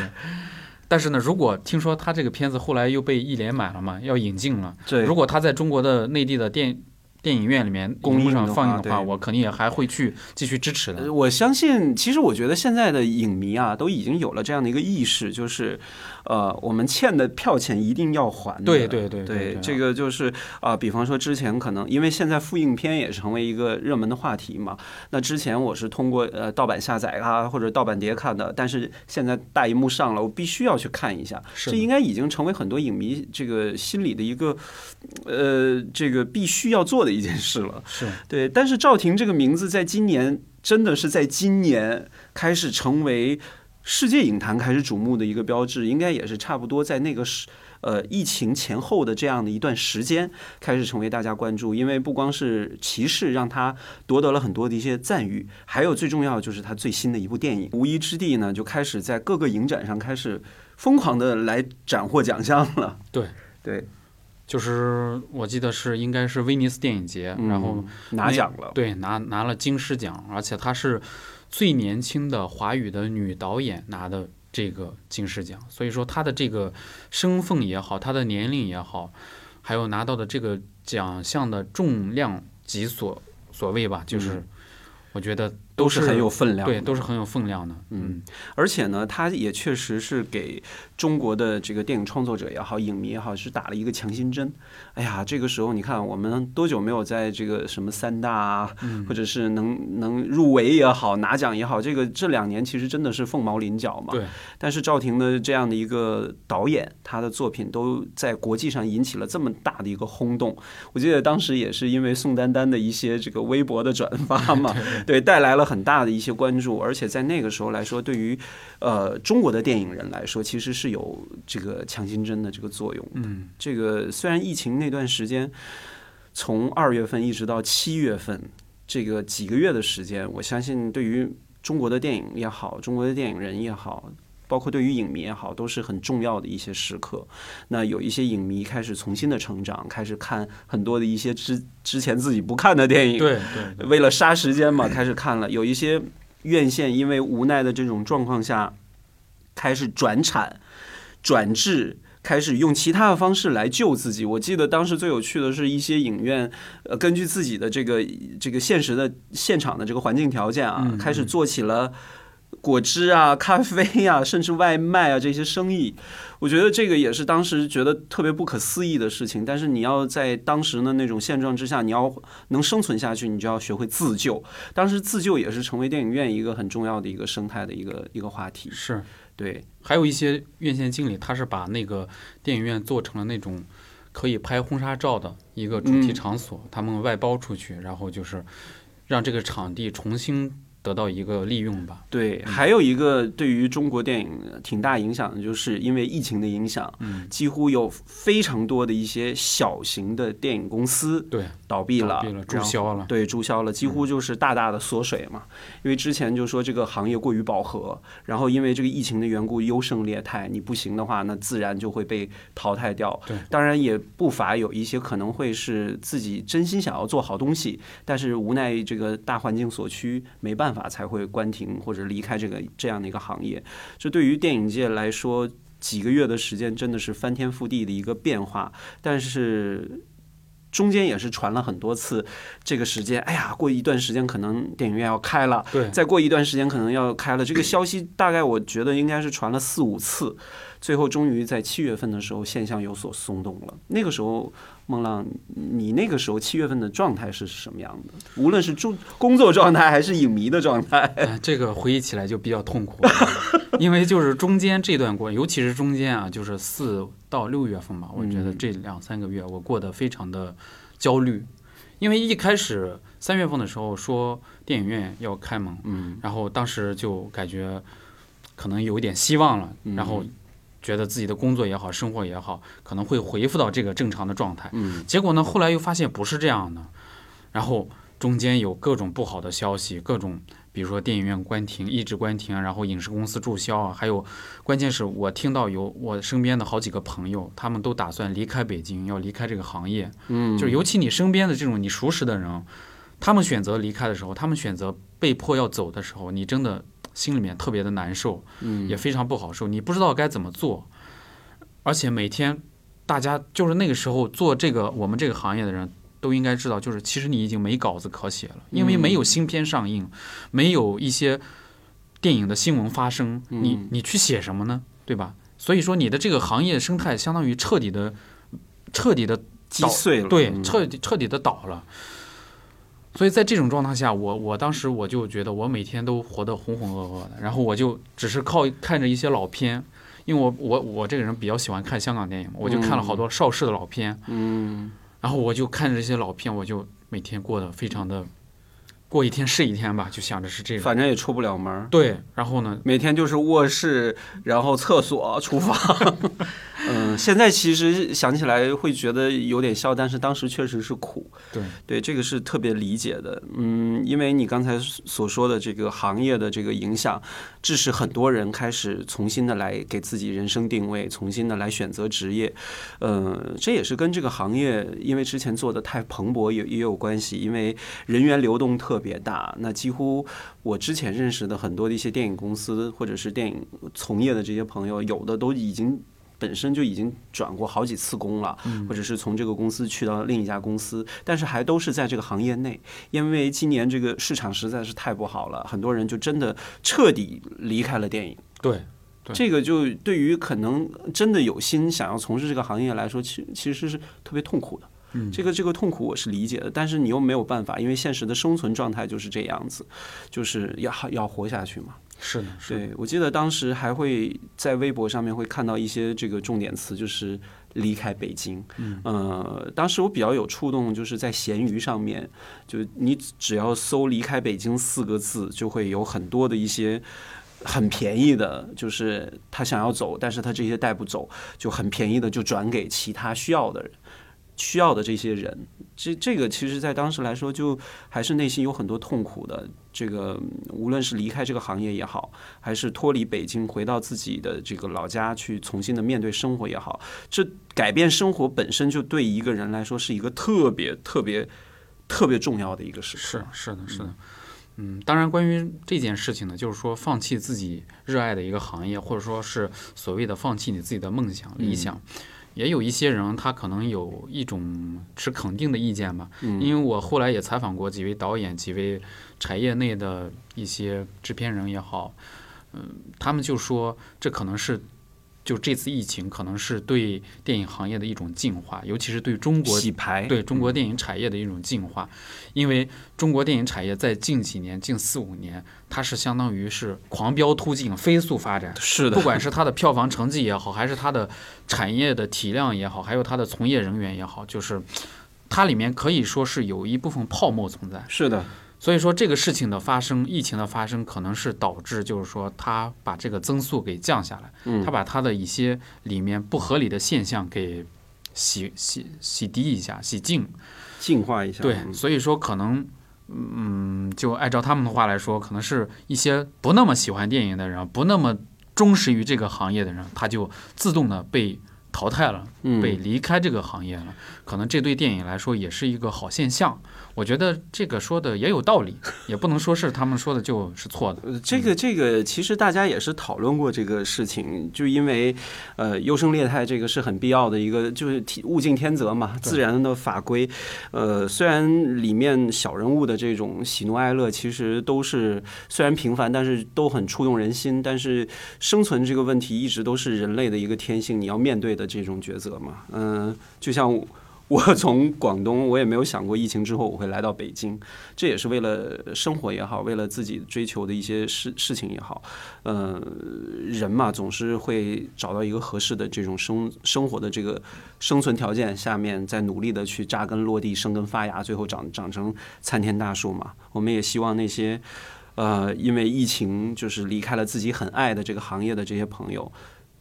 S2: 但是呢，如果听说他这个片子后来又被一连买了嘛，要引进了，
S1: 对，
S2: 如果他在中国的内地的电电影院里面
S1: 公映
S2: 上放映的话，我肯定也还会去继续支持的。
S1: 呃我相信，其实我觉得现在的影迷啊，都已经有了这样的一个意识，就是，呃，我们欠的票钱一定要还的。
S2: 对对对
S1: 对
S2: 对
S1: 这个就是啊、比方说之前可能因为现在复印片也成为一个热门的话题嘛，那之前我是通过呃盗版下载啊或者盗版碟看的，但是现在大荧幕上了，我必须要去看一下，
S2: 是
S1: 这应该已经成为很多影迷这个心里的一个呃这个必须要做的一件事了。
S2: 是
S1: 对，但是赵婷这个名字在今年真的是在今年开始成为世界影坛开始瞩目的一个标志，应该也是差不多在那个时呃疫情前后的这样的一段时间开始成为大家关注。因为不光是骑士让他夺得了很多的一些赞誉，还有最重要的就是他最新的一部电影《无依之地》呢，就开始在各个影展上开始疯狂的来斩获奖项了。(laughs)
S2: 对
S1: 对，
S2: 就是我记得是应该是威尼斯电影节，然后
S1: 嗯拿奖了。
S2: 对拿拿了金狮奖，而且他是最年轻的华语的女导演拿的这个金狮奖，所以说她的这个身份也好，她的年龄也好，还有拿到的这个奖项的重量级所所谓吧，就是
S1: 嗯。
S2: 我觉得
S1: 都是很有分量的，
S2: 对，都是很有分量的。
S1: 嗯，而且呢，它也确实是给中国的这个电影创作者也好、影迷也好，是打了一个强心针。哎呀，这个时候你看，我们多久没有在这个什么三大啊，
S2: 嗯
S1: 或者是能能入围也好、拿奖也好，这个这两年其实真的是凤毛麟角嘛。
S2: 对。
S1: 但是赵婷的这样的一个导演，他的作品都在国际上引起了这么大的一个轰动。我记得当时也是因为宋丹丹的一些这个微博的转发嘛，(laughs) 对，带来了很大的一些关注，而且在那个时候来说，对于呃中国的电影人来说，其实是有这个强心针的这个作用。
S2: 嗯，
S1: 这个虽然疫情那段时间，从二月份一直到七月份，这个几个月的时间，我相信对于中国的电影也好，中国的电影人也好。包括对于影迷也好，都是很重要的一些时刻。那有一些影迷开始重新的成长，开始看很多的一些之之前自己不看的电影，
S2: 对对对，
S1: 为了杀时间嘛，开始看了。有一些院线因为无奈的这种状况下，开始转产、转制。开始用其他的方式来救自己。我记得当时最有趣的是一些影院，呃，根据自己的这个这个现实的现场的这个环境条件啊，
S2: 嗯
S1: 开始做起了果汁啊、(laughs) 咖啡啊，甚至外卖啊这些生意。我觉得这个也是当时觉得特别不可思议的事情。但是你要在当时的那种现状之下，你要能生存下去，你就要学会自救。当时自救也是成为电影院一个很重要的一个生态的一个一个话题。
S2: 是。
S1: 对，
S2: 还有一些院线经理，他是把那个电影院做成了那种可以拍婚纱照的一个主题
S1: 嗯
S2: 场所，他们外包出去，然后就是让这个场地重新得到一个利用吧。
S1: 对，还有一个对于中国电影挺大影响的，就是因为疫情的影响，
S2: 嗯，
S1: 几乎有非常多的一些小型的电影公司
S2: 对，
S1: 倒闭了，
S2: 注销了
S1: 对，注销了，几乎就是大大的缩水嘛。因为之前就说这个行业过于饱和，然后因为这个疫情的缘故优胜劣汰，你不行的话，那自然就会被淘汰掉。
S2: 对，
S1: 当然也不乏有一些可能会是自己真心想要做好东西，但是无奈这个大环境所趋，没办法才会关停或者离开这个这样的一个行业。这对于电影界来说，几个月的时间真的是翻天覆地的一个变化，但是。中间也是传了很多次，这个时间，哎呀，过一段时间可能电影院要开了，
S2: 对，
S1: 再过一段时间可能要开了。这个消息大概我觉得应该是传了四五次，最后终于在七月份的时候现象有所松动了。那个时候，孟浪，你那个时候七月份的状态是什么样的？无论是工工作状态还是影迷的状态？
S2: 哎，这个回忆起来就比较痛苦，因为就是中间这段过，尤其是中间啊，就是四到六月份吧，我觉得
S1: 嗯
S2: 这两三个月我过得非常的焦虑，因为一开始三月份的时候说电影院要开门，
S1: 嗯
S2: 然后当时就感觉可能有一点希望了，
S1: 嗯
S2: 然后觉得自己的工作也好，生活也好，可能会恢复到这个正常的状态。
S1: 嗯
S2: 结果呢，后来又发现不是这样的，然后中间有各种不好的消息，各种比如说电影院关停、一直关停，然后影视公司注销啊，还有关键是我听到有我身边的好几个朋友，他们都打算离开北京，要离开这个行业，
S1: 嗯，
S2: 就是尤其你身边的这种你熟识的人，他们选择离开的时候，他们选择被迫要走的时候，你真的心里面特别的难受，
S1: 嗯
S2: 也非常不好受，你不知道该怎么做，而且每天大家就是那个时候做这个我们这个行业的人都应该知道，就是其实你已经没稿子可写了，因为没有新片上映，没有一些电影的新闻发生，你你去写什么呢？对吧？所以说你的这个行业生态相当于彻底的、彻底的
S1: 击碎了，
S2: 对，彻底彻底的倒了。所以在这种状态下，我我当时我就觉得我每天都活得浑浑噩噩的，然后我就只是靠看着一些老片，因为我我我这个人比较喜欢看香港电影，我就看了好多邵氏的老片，
S1: 嗯，
S2: 然后我就看着这些老片，我就每天过得非常的过一天是一天吧，就想着是这个。
S1: 反正也出不了门，
S2: 对，然后呢，
S1: 每天就是卧室，然后厕所、厨房。(laughs) 嗯，现在其实想起来会觉得有点笑，但是当时确实是苦。
S2: 对
S1: 对，这个是特别理解的。嗯，因为你刚才所说的这个行业的这个影响，致使很多人开始重新的来给自己人生定位，重新的来选择职业。呃，这也是跟这个行业因为之前做的太蓬勃也也有关系，因为人员流动特别大。那几乎我之前认识的很多的一些电影公司或者是电影从业的这些朋友，有的都已经。本身就已经转过好几次工了，或者是从这个公司去到另一家公司，但是还都是在这个行业内。因为今年这个市场实在是太不好了，很多人就真的彻底离开了电影。
S2: 对，
S1: 这个就对于可能真的有心想要从事这个行业来说，其其实是特别痛苦的。
S2: 嗯
S1: 这个这个痛苦我是理解的，但是你又没有办法，因为现实的生存状态就是这样子，就是要要活下去嘛。
S2: 是的，是的，
S1: 对，我记得当时还会在微博上面会看到一些这个重点词，就是离开北京。
S2: 嗯，
S1: 呃，当时我比较有触动，就是在闲鱼上面，就你只要搜“离开北京”四个字，就会有很多的一些。很便宜的，就是他想要走，但是他这些带不走，就很便宜的就转给其他需要的人，需要的这些人。这这个其实，在当时来说，就还是内心有很多痛苦的。这个无论是离开这个行业也好，还是脱离北京回到自己的这个老家去重新的面对生活也好，这改变生活本身就对一个人来说是一个特别特别特别重要的一个事。
S2: 是是的，是的。嗯，当然，关于这件事情呢，就是说放弃自己热爱的一个行业，或者说是所谓的放弃你自己的梦想、理想，也有一些人他可能有一种持肯定的意见吧。因为我后来也采访过几位导演、几位产业内的一些制片人也好，嗯，他们就说这可能是。就这次疫情可能是对电影行业的一种净化，尤其是对中国
S1: 洗牌，
S2: 对中国电影产业的一种净化。因为中国电影产业在近几年、近四五年，它是相当于是狂飙突进、飞速发展。
S1: 是的，
S2: 不管是它的票房成绩也好，还是它的产业的体量也好，还有它的从业人员也好，就是它里面可以说是有一部分泡沫存在。
S1: 是的。
S2: 所以说这个事情的发生，疫情的发生，可能是导致就是说它把这个增速给降下来，
S1: 嗯
S2: 它把它的一些里面不合理的现象给洗洗洗涤一下、洗净。
S1: 净化一下。
S2: 对，
S1: 嗯
S2: 所以说可能，嗯，就按照他们的话来说，可能是一些不那么喜欢电影的人，不那么忠实于这个行业的人，他就自动的被淘汰了，
S1: 嗯
S2: 被离开这个行业了。可能这对电影来说也是一个好现象。我觉得这个说的也有道理，也不能说是他们说的就是错的。
S1: 呃，这个这个其实大家也是讨论过这个事情，就因为呃优胜劣汰这个是很必要的一个，就是物竞天择嘛，自然的法规。呃，虽然里面小人物的这种喜怒哀乐其实都是虽然平凡，但是都很触动人心。但是生存这个问题一直都是人类的一个天性，你要面对的这种抉择嘛。嗯、就像 (laughs) 我。从广东，我也没有想过疫情之后我会来到北京，这也是为了生活也好，为了自己追求的一些事事情也好，呃，人嘛总是会找到一个合适的这种生生活的这个生存条件下面，再努力的去扎根落地、生根发芽，最后长长成参天大树嘛。我们也希望那些呃因为疫情就是离开了自己很爱的这个行业的这些朋友。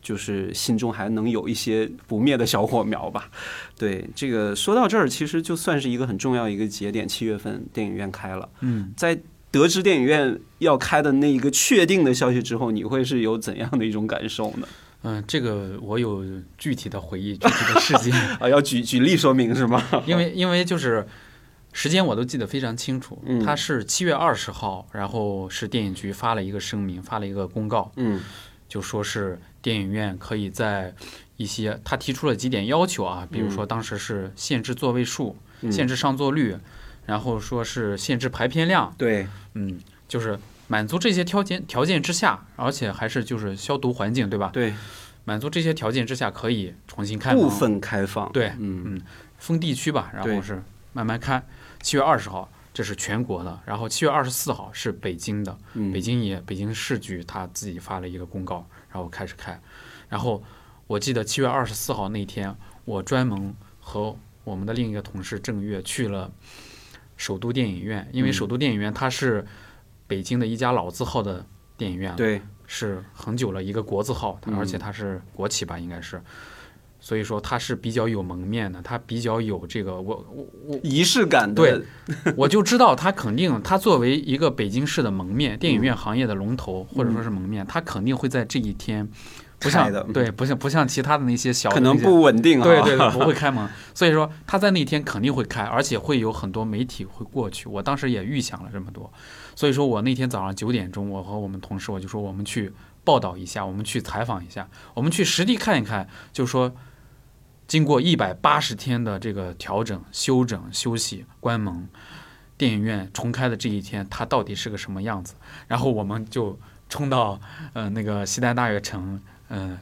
S1: 就是心中还能有一些不灭的小火苗吧。对，这个说到这儿，其实就算是一个很重要一个节点。七月份电影院开了，
S2: 嗯，
S1: 在得知电影院要开的那一个确定的消息之后，你会是有怎样的一种感受呢？
S2: 嗯、这个我有具体的回忆，具体的事件。(laughs)
S1: 啊，要举举例说明是吗？(laughs)
S2: 因为因为就是时间我都记得非常清楚，
S1: 嗯
S2: 他是七月二十号，然后是电影局发了一个声明，发了一个公告，
S1: 嗯
S2: 就说是电影院可以在一些他提出了几点要求啊，比如说当时是限制座位数，
S1: 嗯。
S2: 限制上座率，然后说是限制排片量，
S1: 对，
S2: 嗯，就是满足这些条件条件之下，而且还是就是消毒环境，对吧？
S1: 对，
S2: 满足这些条件之下，可以重新开门，
S1: 部分开放，
S2: 对
S1: 嗯
S2: 封地区吧，然后是慢慢开。七月二十号，这是全国的，然后七月二十四号是北京的，
S1: 嗯，
S2: 北京也北京市局他自己发了一个公告，然后开始开。然后我记得七月二十四号那天，我专门和我们的另一个同事郑月去了首都电影院，因为
S1: 嗯
S2: 首都电影院它是北京的一家老字号的电影院，
S1: 对，
S2: 是很久了一个国字号，而且它是国企吧，应该是。所以说它是比较有门面的，它比较有这个，我我我
S1: 仪式感的，
S2: 对我就知道他肯定，他作为一个北京市的门面，电影院行业的龙头或者说是门面，他肯定会在这一天，不像对，不像不像其他的那些小
S1: 可能不稳定啊，
S2: 对对对，不会开门。所以说他在那天肯定会开，而且会有很多媒体会过去。我当时也预想了这么多，所以说我那天早上九点钟，我和我们同事我就说我们去报道一下，我们去采访一下，我们去实地看一看，就说。经过一百八十天的这个调整、休整、休息、关门，电影院重开的这一天，它到底是个什么样子？然后我们就冲到呃那个西单大悦城，呃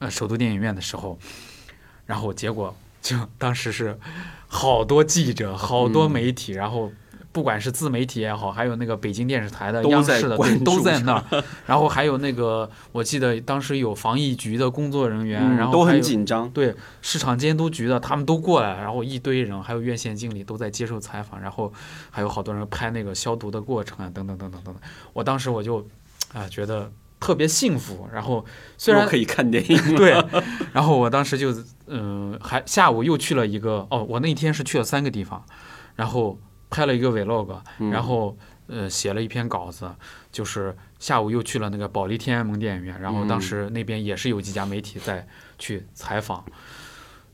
S2: 呃首都电影院的时候，然后结果就当时是好多记者、好多媒体，然后不管是自媒体也好，还有那个北京电视台的、央视的，都在那儿。(laughs) 然后还有那个，我记得当时有防疫局的工作人员，
S1: 嗯
S2: 然后都很
S1: 紧张，
S2: 对市场监督局的，他们都过来，然后一堆人，还有院线经理都在接受采访，然后还有好多人拍那个消毒的过程啊，等等等等等等。我当时我就啊觉得特别幸福，然后虽然
S1: 可以看电影，(laughs)
S2: 对，然后我当时就嗯、呃还下午又去了一个哦，我那天是去了三个地方，然后拍了一个 vlog，
S1: 嗯。
S2: 然后呃写了一篇稿子，就是下午又去了那个保利天安门电影院，然后当
S1: 嗯
S2: 时那边也是有几家媒体在去采访，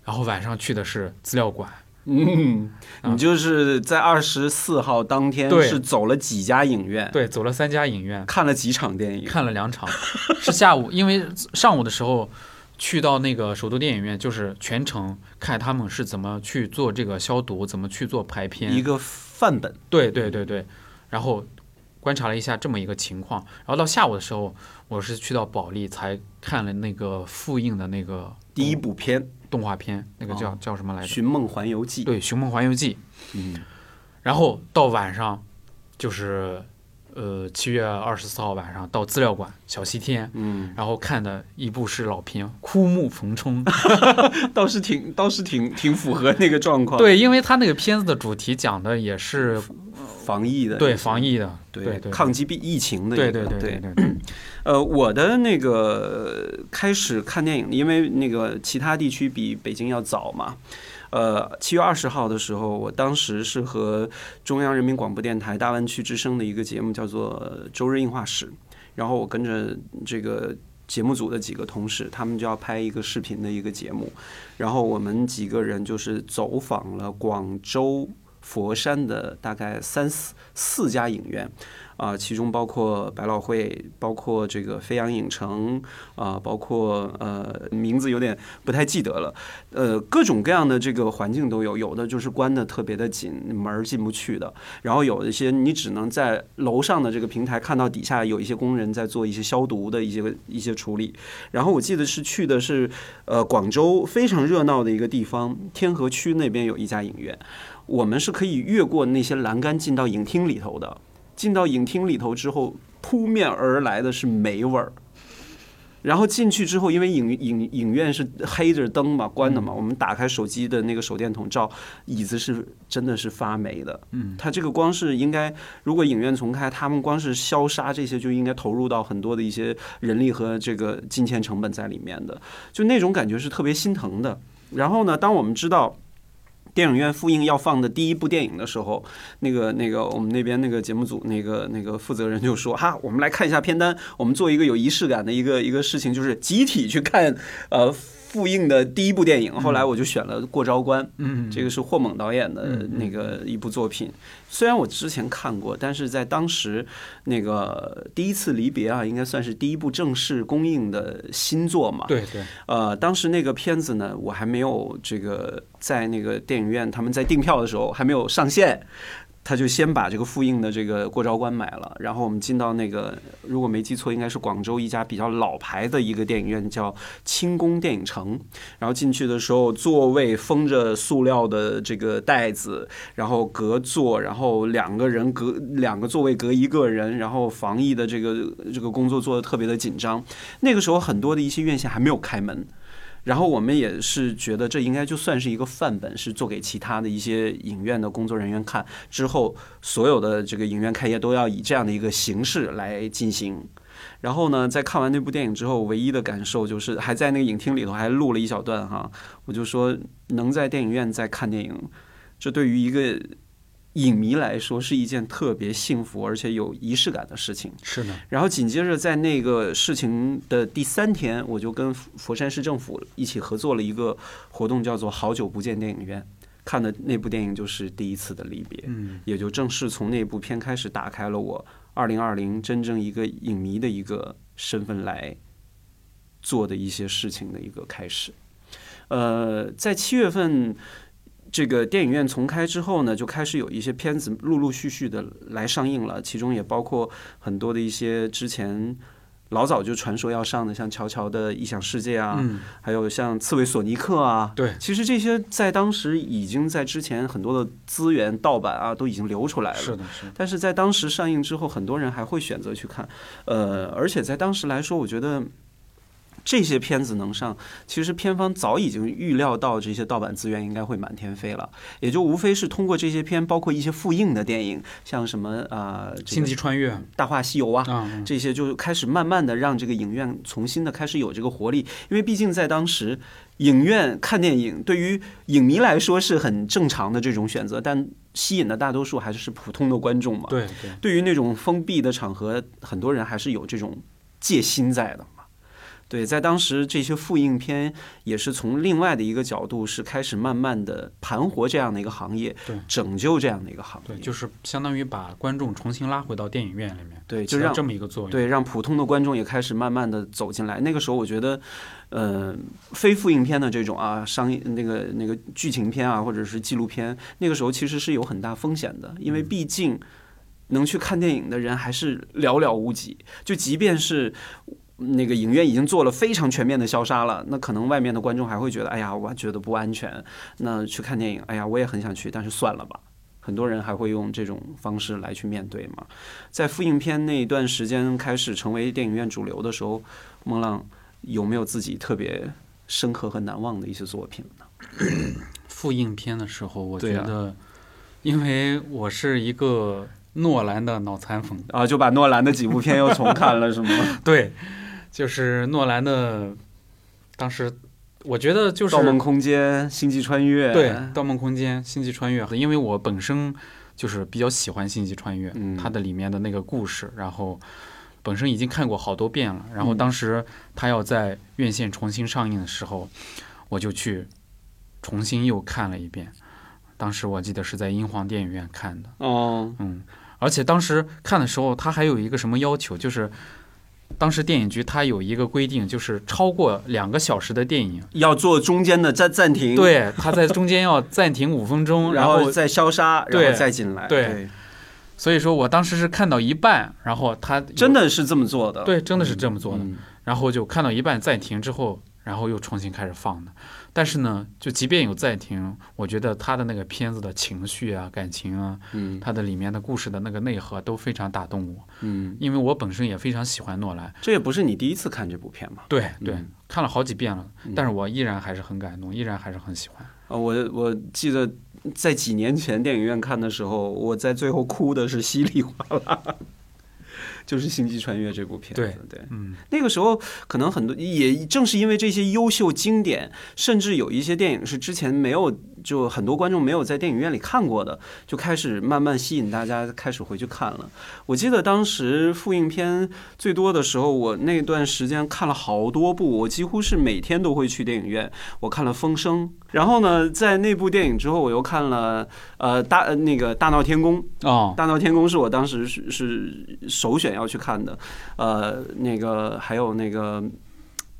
S2: 然后晚上去的是资料馆，
S1: 嗯，
S2: 啊。
S1: 你就是在二十四号当天
S2: 对。
S1: 是走了几家影院，
S2: 对，走了三家影院，
S1: 看了几场电影，
S2: 看了两场，是下午，(laughs) 因为上午的时候去到那个首都电影院，就是全程看他们是怎么去做这个消毒，怎么去做排片，
S1: 一个范本，
S2: 对对对对，然后观察了一下这么一个情况，然后到下午的时候，我是去到保利才看了那个复印的那个
S1: 第一部片《
S2: 动画片，那个叫、
S1: 哦
S2: 叫什么来着？
S1: 寻梦环游记》，
S2: 对，《寻梦环游记》。
S1: 嗯，
S2: 然后到晚上，就是呃七月二十四号晚上到资料馆小西天，
S1: 嗯，
S2: 然后看的一部是老片《枯木逢春》。(laughs)
S1: 倒是挺倒是挺挺符合那个状况，，
S2: 对，因为他那个片子的主题讲的也是
S1: 防疫的，
S2: 对防，疫的，
S1: 对
S2: 对对，
S1: 抗击病疫情的
S2: 对对对对。对，(coughs)
S1: 呃，我的那个开始看电影，因为那个其他地区比北京要早嘛。呃，七月二十号的时候，我当时是和中央人民广播电台大湾区之声的一个节目叫做《周日映画室》，然后我跟着这个节目组的几个同事，他们就要拍一个视频的一个节目，然后我们几个人就是走访了广州。佛山的大概三四四家影院，啊、其中包括百老汇，包括这个飞扬影城，啊、包括呃名字有点不太记得了，呃，各种各样的这个环境都有，有的就是关的特别的紧，门儿进不去的，然后有一些你只能在楼上的这个平台看到底下有一些工人在做一些消毒的一些一些处理，然后我记得是去的是呃广州非常热闹的一个地方，天河区那边有一家影院。我们是可以越过那些栏杆进到影厅里头的。进到影厅里头之后，扑面而来的是霉味儿。然后进去之后，因为影影影院是黑着灯嘛，关的嘛，我们打开手机的那个手电筒照，椅子是真的是发霉的。
S2: 嗯，
S1: 它这个光是应该，如果影院重开，他们光是消杀这些就应该投入到很多的一些人力和这个金钱成本在里面的，就那种感觉是特别心疼的。然后呢，当我们知道。电影院复映要放的第一部电影的时候，那个那个我们那边那个节目组那个那个负责人就说：“哈，我们来看一下片单，我们做一个有仪式感的一个一个事情，就是集体去看呃复映的第一部电影，后来我就选了《过招关》，
S2: 嗯，
S1: 这个是霍猛导演的那个一部作品。虽然我之前看过，但是在当时那个第一次离别啊，应该算是第一部正式公映的新作嘛。
S2: 对对，
S1: 呃，当时那个片子呢，我还没有这个在那个电影院，他们在订票的时候还没有上线，他就先把这个复印的这个过招关买了，然后我们进到那个，如果没记错，应该是广州一家比较老牌的一个电影院，叫清宫电影城。然后进去的时候，座位封着塑料的这个袋子，然后隔座，然后两个人隔两个座位隔一个人，然后防疫的这个这个工作做的特别的紧张。那个时候很多的一些院线还没有开门。然后我们也是觉得这应该就算是一个范本，是做给其他的一些影院的工作人员看。之后所有的这个影院开业都要以这样的一个形式来进行。然后呢，在看完那部电影之后，唯一的感受就是还在那个影厅里头还录了一小段哈，我就说能在电影院再看电影，这对于一个影迷来说是一件特别幸福而且有仪式感的事情。
S2: 是的，
S1: 然后紧接着在那个事情的第三天，我就跟佛山市政府一起合作了一个活动，叫做“好久不见电影院”。看的那部电影就是《第一次的离别》，
S2: 嗯
S1: 也就正式从那部片开始打开了我二零二零真正一个影迷的一个身份来做的一些事情的一个开始。呃，在七月份这个电影院重开之后呢，就开始有一些片子陆陆续续的来上映了，其中也包括很多的一些之前老早就传说要上的，像乔乔的《异想世界》啊，
S2: 嗯，
S1: 还有像刺猬索尼克啊，
S2: 对，
S1: 其实这些在当时已经在之前很多的资源盗版啊都已经流出来了，
S2: 是的，是的，
S1: 但是在当时上映之后，很多人还会选择去看，呃，而且在当时来说，我觉得这些片子能上，其实片方早已经预料到这些盗版资源应该会满天飞了，也就无非是通过这些片，包括一些复映的电影，像什么啊，呃
S2: 星际穿越
S1: 大话西游啊，这些就开始慢慢的让这个影院重新的开始有这个活力，因为毕竟在当时，影院看电影对于影迷来说是很正常的这种选择，但吸引的大多数还是普通的观众嘛。
S2: 对对，
S1: 对于那种封闭的场合，很多人还是有这种戒心在的嘛。对，在当时这些复映片也是从另外的一个角度，是开始慢慢的盘活这样的一个行业
S2: 对，
S1: 拯救这样的一个行业。
S2: 对，就是相当于把观众重新拉回到电影院里面，
S1: 对，就让
S2: 这么一个作用。
S1: 对，让普通的观众也开始慢慢的走进来。那个时候，我觉得，呃，非复映片的这种啊，商业那个那个剧情片啊，或者是纪录片，那个时候其实是有很大风险的，因为毕竟能去看电影的人还是寥寥无几。就即便是那个影院已经做了非常全面的消杀了，那可能外面的观众还会觉得，哎呀，我觉得不安全。那去看电影，哎呀，我也很想去，但是算了吧。很多人还会用这种方式来去面对嘛。在复映片那一段时间开始成为电影院主流的时候，孟浪有没有自己特别深刻和难忘的一些作品呢？
S2: 复映片的时候，我觉得，因为我是一个诺兰的脑残粉，
S1: 啊，就把诺兰的几部片又重看了，是吗？(laughs)
S2: 对，就是诺兰的，当时我觉得就《是
S1: 盗梦空间》《星际穿越》
S2: 对《盗梦空间》《星际穿越》，因为我本身就是比较喜欢《星际穿越》
S1: 嗯
S2: 它的里面的那个故事，然后本身已经看过好多遍了。然后
S1: 嗯
S2: 当时它要在院线重新上映的时候，我就去重新又看了一遍。当时我记得是在英皇电影院看的，
S1: 哦，
S2: 嗯，而且当时看的时候，它还有一个什么要求，就是当时电影局它有一个规定，就是超过两个小时的电影。
S1: 要做中间的暂暂停，，
S2: 对，它在中间要暂停五分钟，然后
S1: 再消杀，然后再进来，
S2: 对所以说我当时是看到一半，然后他
S1: 真的是这么做的，
S2: 对，真的是这么做的。
S1: 嗯
S2: 然后就看到一半暂停之后，然后又重新开始放的。但是呢，就即便有暂停，我觉得他的那个片子的情绪啊、感情啊，
S1: 嗯
S2: 他的里面的故事的那个内核都非常打动我，
S1: 嗯，
S2: 因为我本身也非常喜欢诺兰。
S1: 这也不是你第一次看这部片嘛。
S2: 对对
S1: 嗯，
S2: 看了好几遍了
S1: 嗯，
S2: 但是我依然还是很感动，依然还是很喜欢。
S1: 啊，我我记得在几年前电影院看的时候，我在最后哭的是稀里哗啦。就是《星际穿越》这部片子。
S2: 对
S1: 对，
S2: 嗯，
S1: 那个时候可能很多，也正是因为这些优秀经典，甚至有一些电影是之前没有，就很多观众没有在电影院里看过的，就开始慢慢吸引大家开始回去看了。我记得当时复映片最多的时候，我那段时间看了好多部，我几乎是每天都会去电影院。我看了《风声》，然后呢，在那部电影之后，我又看了呃大呃那个《大闹天宫》。
S2: 啊《
S1: 大闹天宫》是我当时是是首选要去看的，呃，那个还有那个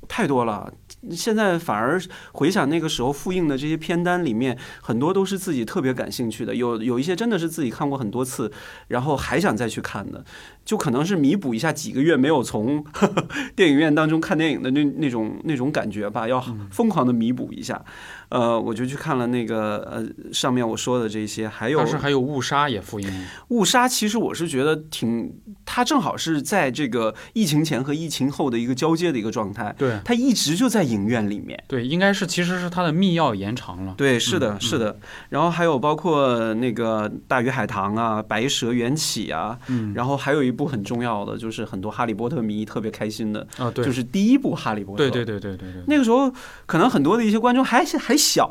S1: 太多了。现在反而回想那个时候复印的这些片单里面，很多都是自己特别感兴趣的，有有一些真的是自己看过很多次，然后还想再去看的，就可能是弥补一下几个月没有从 (laughs) 电影院当中看电影的那那种那种感觉吧，要疯狂的弥补一下。呃，我就去看了那个呃上面我说的这些，还有
S2: 当时还有误杀也复映，
S1: 误杀其实我是觉得挺，它正好是在这个疫情前和疫情后的一个交接的一个状态，
S2: 对
S1: 它一直就在影院里面。
S2: 对，应该是其实是它的密钥延长了。
S1: 对，是的，
S2: 嗯
S1: 是的。然后还有包括那个《大鱼海棠》啊，《白蛇缘起》啊，
S2: 嗯
S1: 然后还有一部很重要的，就是很多哈利波特迷特别开心的，
S2: 啊，对，
S1: 就是第一部《哈利波特》。
S2: 对对对对对对，
S1: 那个时候可能很多的一些观众还还小，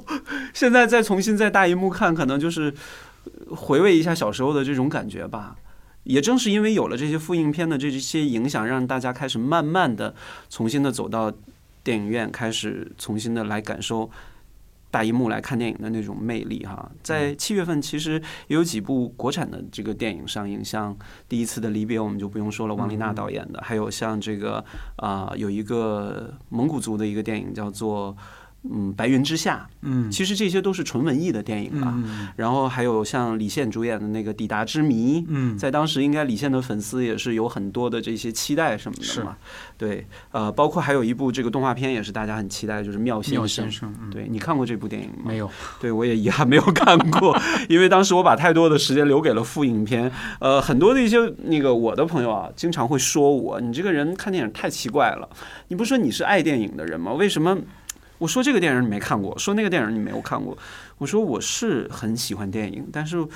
S1: (laughs) 现在再重新在大荧幕看，可能就是呃回味一下小时候的这种感觉吧。也正是因为有了这些复映片的这些影响，让大家开始慢慢的重新的走到电影院，开始重新的来感受大荧幕来看电影的那种魅力哈。在七月份其实也有几部国产的这个电影上映，像《第一次的离别》我们就不用说了，王丽娜导演的，还有像这个啊、有一个蒙古族的一个电影叫做嗯《白云之下》，
S2: 嗯
S1: 其实这些都是纯文艺的电影吧。
S2: 嗯
S1: 然后还有像李现主演的那个《抵达之谜》，
S2: 嗯，
S1: 在当时应该李现的粉丝也是有很多的这些期待什么的嘛。对，呃，包括还有一部这个动画片也是大家很期待，就是《妙先
S2: 妙
S1: 生
S2: 先》。生，嗯，
S1: 对你看过这部电影吗？
S2: 没有，
S1: 对我也遗憾没有看过，(laughs) 因为当时我把太多的时间留给了复影片。呃，很多的一些那个我的朋友啊，经常会说我，你这个人看电影太奇怪了。你不是说你是爱电影的人吗？为什么？我说这个电影你没看过，说那个电影你没有看过。我说我是很喜欢电影，但是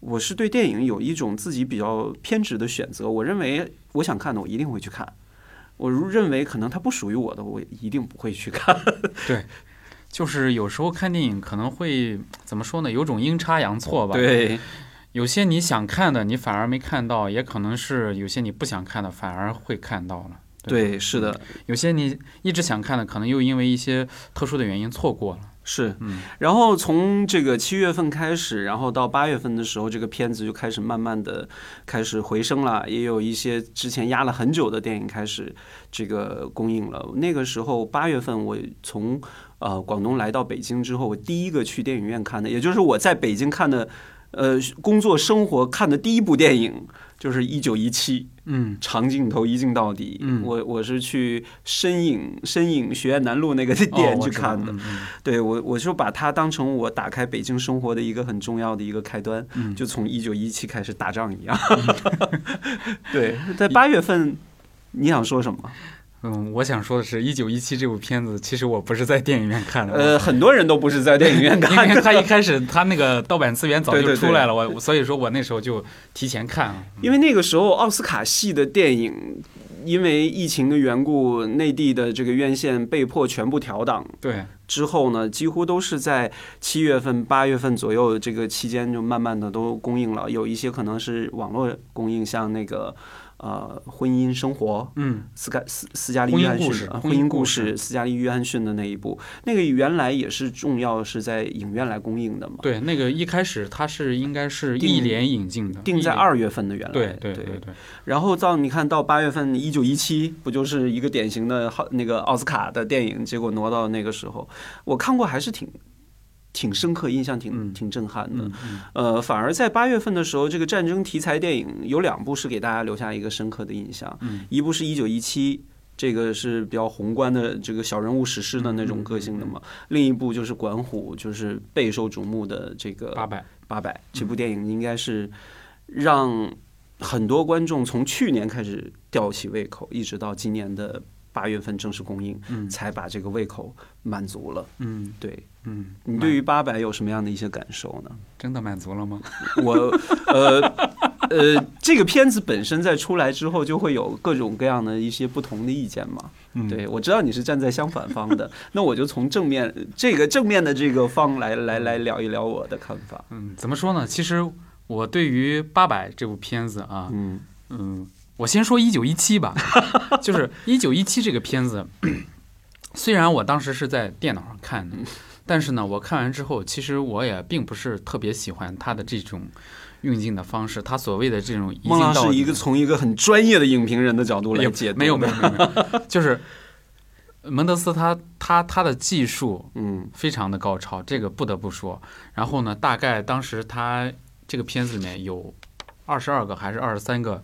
S1: 我是对电影有一种自己比较偏执的选择。我认为我想看的，我一定会去看。我如认为可能它不属于我的，我一定不会去看。(laughs)
S2: 对就是有时候看电影可能会怎么说呢，有种阴差阳错吧。，
S1: 对，
S2: 有些你想看的，你反而没看到，也可能是有些你不想看的，反而会看到了。
S1: 对，是的，
S2: 有些你一直想看的，可能又因为一些特殊的原因错过了。
S1: 是。
S2: 嗯，
S1: 然后从这个七月份开始，然后到八月份的时候，这个片子就开始慢慢的开始回升了，也有一些之前压了很久的电影开始这个公映了。那个时候八月份，我从呃广东来到北京之后，我第一个去电影院看的，也就是我在北京看的，呃，工作生活看的第一部电影就是《一九一七》。
S2: 嗯
S1: 长镜头一镜到底，
S2: 嗯
S1: 我我是去深影深影学院南路那个
S2: 哦
S1: 店去看的，对我，我就把它当成我打开北京生活的一个很重要的一个开端，
S2: 嗯
S1: 就从一九一七开始打仗一样。(laughs) 对，在八月份，你想说什么？
S2: 嗯，我想说的是，一九一七这部片子，其实我不是在电影院看的。
S1: 呃，很多人都不是在电影院 (laughs) 看的，
S2: 为他一开始他那个盗版资源早就出来了，我所以说我那时候就提前看了。
S1: 因为那个时候奥斯卡系的电影。因为疫情的缘故，内地的这个院线被迫全部调档，
S2: 对，
S1: 之后呢，几乎都是在七月份、八月份左右这个期间，就慢慢的都公映了。有一些可能是网络公映，像那个呃《婚姻生活》，
S2: 嗯，
S1: 斯盖斯斯嘉丽约翰逊的《
S2: 婚
S1: 婚姻故
S2: 事。
S1: 事》，斯嘉丽约翰逊的那一部，那个原来也是重要是在影院来公映的嘛，
S2: 对，那个一开始它是应该是一连引进的，一连。
S1: 定在二月份的原来，
S2: 对对对对，
S1: 然后到你看到八月份，一九一七不就是一个典型的好那个奥斯卡的电影，结果挪到那个时候，我看过还是挺挺深刻，印象挺
S2: 嗯
S1: 挺震撼的。呃，反而在八月份的时候，这个战争题材电影有两部是给大家留下一个深刻的印象，
S2: 嗯。
S1: 一部是一九一七。这个是比较宏观的这个小人物史诗的那种个性的嘛，另一部就是管虎，就是备受瞩目的这个
S2: 八百，
S1: 八百。这部电影应该是让很多观众从去年开始吊起胃口，一直到今年的八月份正式公映，
S2: 嗯
S1: 才把这个胃口满足了。
S2: 嗯
S1: 对
S2: 嗯，
S1: 你对于八百有什么样的一些感受呢？
S2: 真的满足了吗？
S1: 我呃，呃，这个片子本身在出来之后，就会有各种各样的一些不同的意见嘛。
S2: 嗯，
S1: 对，我知道你是站在相反方的，(laughs) 那我就从正面这个正面的这个方来来来聊一聊我的看法。
S2: 嗯，怎么说呢？其实我对于《八百》这部片子啊，
S1: 嗯
S2: 嗯，我先说《一九一七》吧，(laughs) 就是《一九一七》这个片子，虽然我当时是在电脑上看的，(laughs) 但是呢，我看完之后，其实我也并不是特别喜欢他的这种运镜的方式，他所谓的这种一
S1: 孟
S2: 镜到底
S1: 是一个从一个很专业的影评人的角度来解读，
S2: 没有没有，没有，没有就是门德斯他他他的技术 (laughs)
S1: 嗯
S2: 非常的高超，这个不得不说。然后呢，大概当时他这个片子里面有二十二个还是二十三个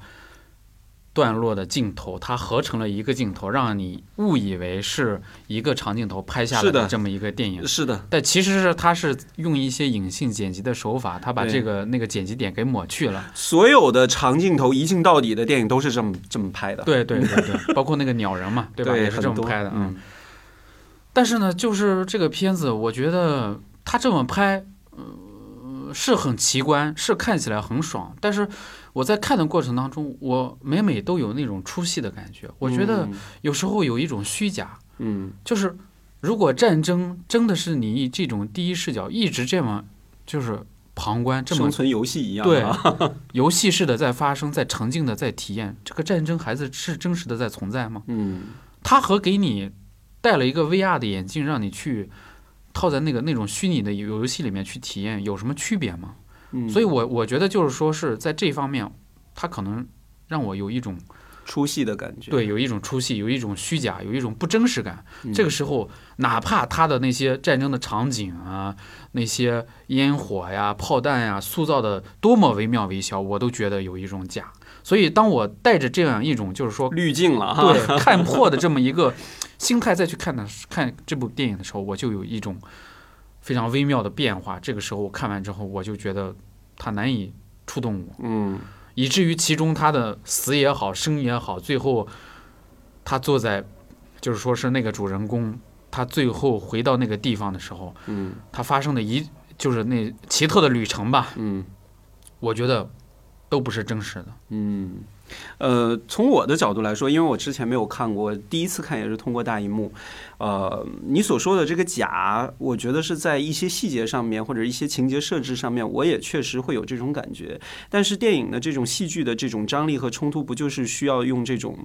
S2: 段落的镜头，它合成了一个镜头，让你误以为是一个长镜头拍下来
S1: 的
S2: 这么一个电影。
S1: 是的，
S2: 但其实是它是用一些隐性剪辑的手法，它把这个那个剪辑点给抹去了。
S1: 所有的长镜头一镜到底的电影都是这么这么拍的。
S2: 对对对对，(laughs) 包括那个鸟人嘛，对吧？
S1: 对
S2: 也是这么拍的。
S1: 嗯
S2: 但是呢，就是这个片子，我觉得它这么拍，呃，是很奇观，是看起来很爽。但是我在看的过程当中，我每每都有那种出戏的感觉。我觉得
S1: 嗯
S2: 有时候有一种虚假，
S1: 嗯
S2: 就是如果战争真的是你这种第一视角一直这么就是旁观，这么
S1: 生存游戏一样
S2: 对
S1: 啊。
S2: 游戏式的在发生，在沉浸的在体验，这个战争孩子是真实的在存在吗？
S1: 嗯
S2: 它和给你戴了一个 VR 的眼镜，让你去套在那个那种虚拟的游戏里面去体验，有什么区别吗？
S1: 嗯，
S2: 所以我我觉得就是说是在这方面，他可能让我有一种
S1: 出戏的感觉。
S2: 对，有一种出戏，有一种虚假，有一种不真实感。
S1: 嗯
S2: 这个时候，哪怕他的那些战争的场景啊，那些烟火呀、炮弹呀，塑造的多么惟妙惟肖，我都觉得有一种假。所以，当我带着这样一种就是说
S1: 滤镜了哈。
S2: 对看破的这么一个心态再去看的看这部电影的时候，我就有一种非常微妙的变化。这个时候我看完之后，我就觉得他难以触动我，
S1: 嗯
S2: 以至于其中他的死也好，生也好，最后他坐在就是说是那个主人公，他最后回到那个地方的时候，
S1: 嗯
S2: 他发生的一就是那奇特的旅程吧，
S1: 嗯
S2: 我觉得都不是真实的。
S1: 嗯。呃，从我的角度来说，因为我之前没有看过，第一次看也是通过大荧幕。呃，你所说的这个假，我觉得是在一些细节上面或者一些情节设置上面，我也确实会有这种感觉。但是电影的这种戏剧的这种张力和冲突，不就是需要用这种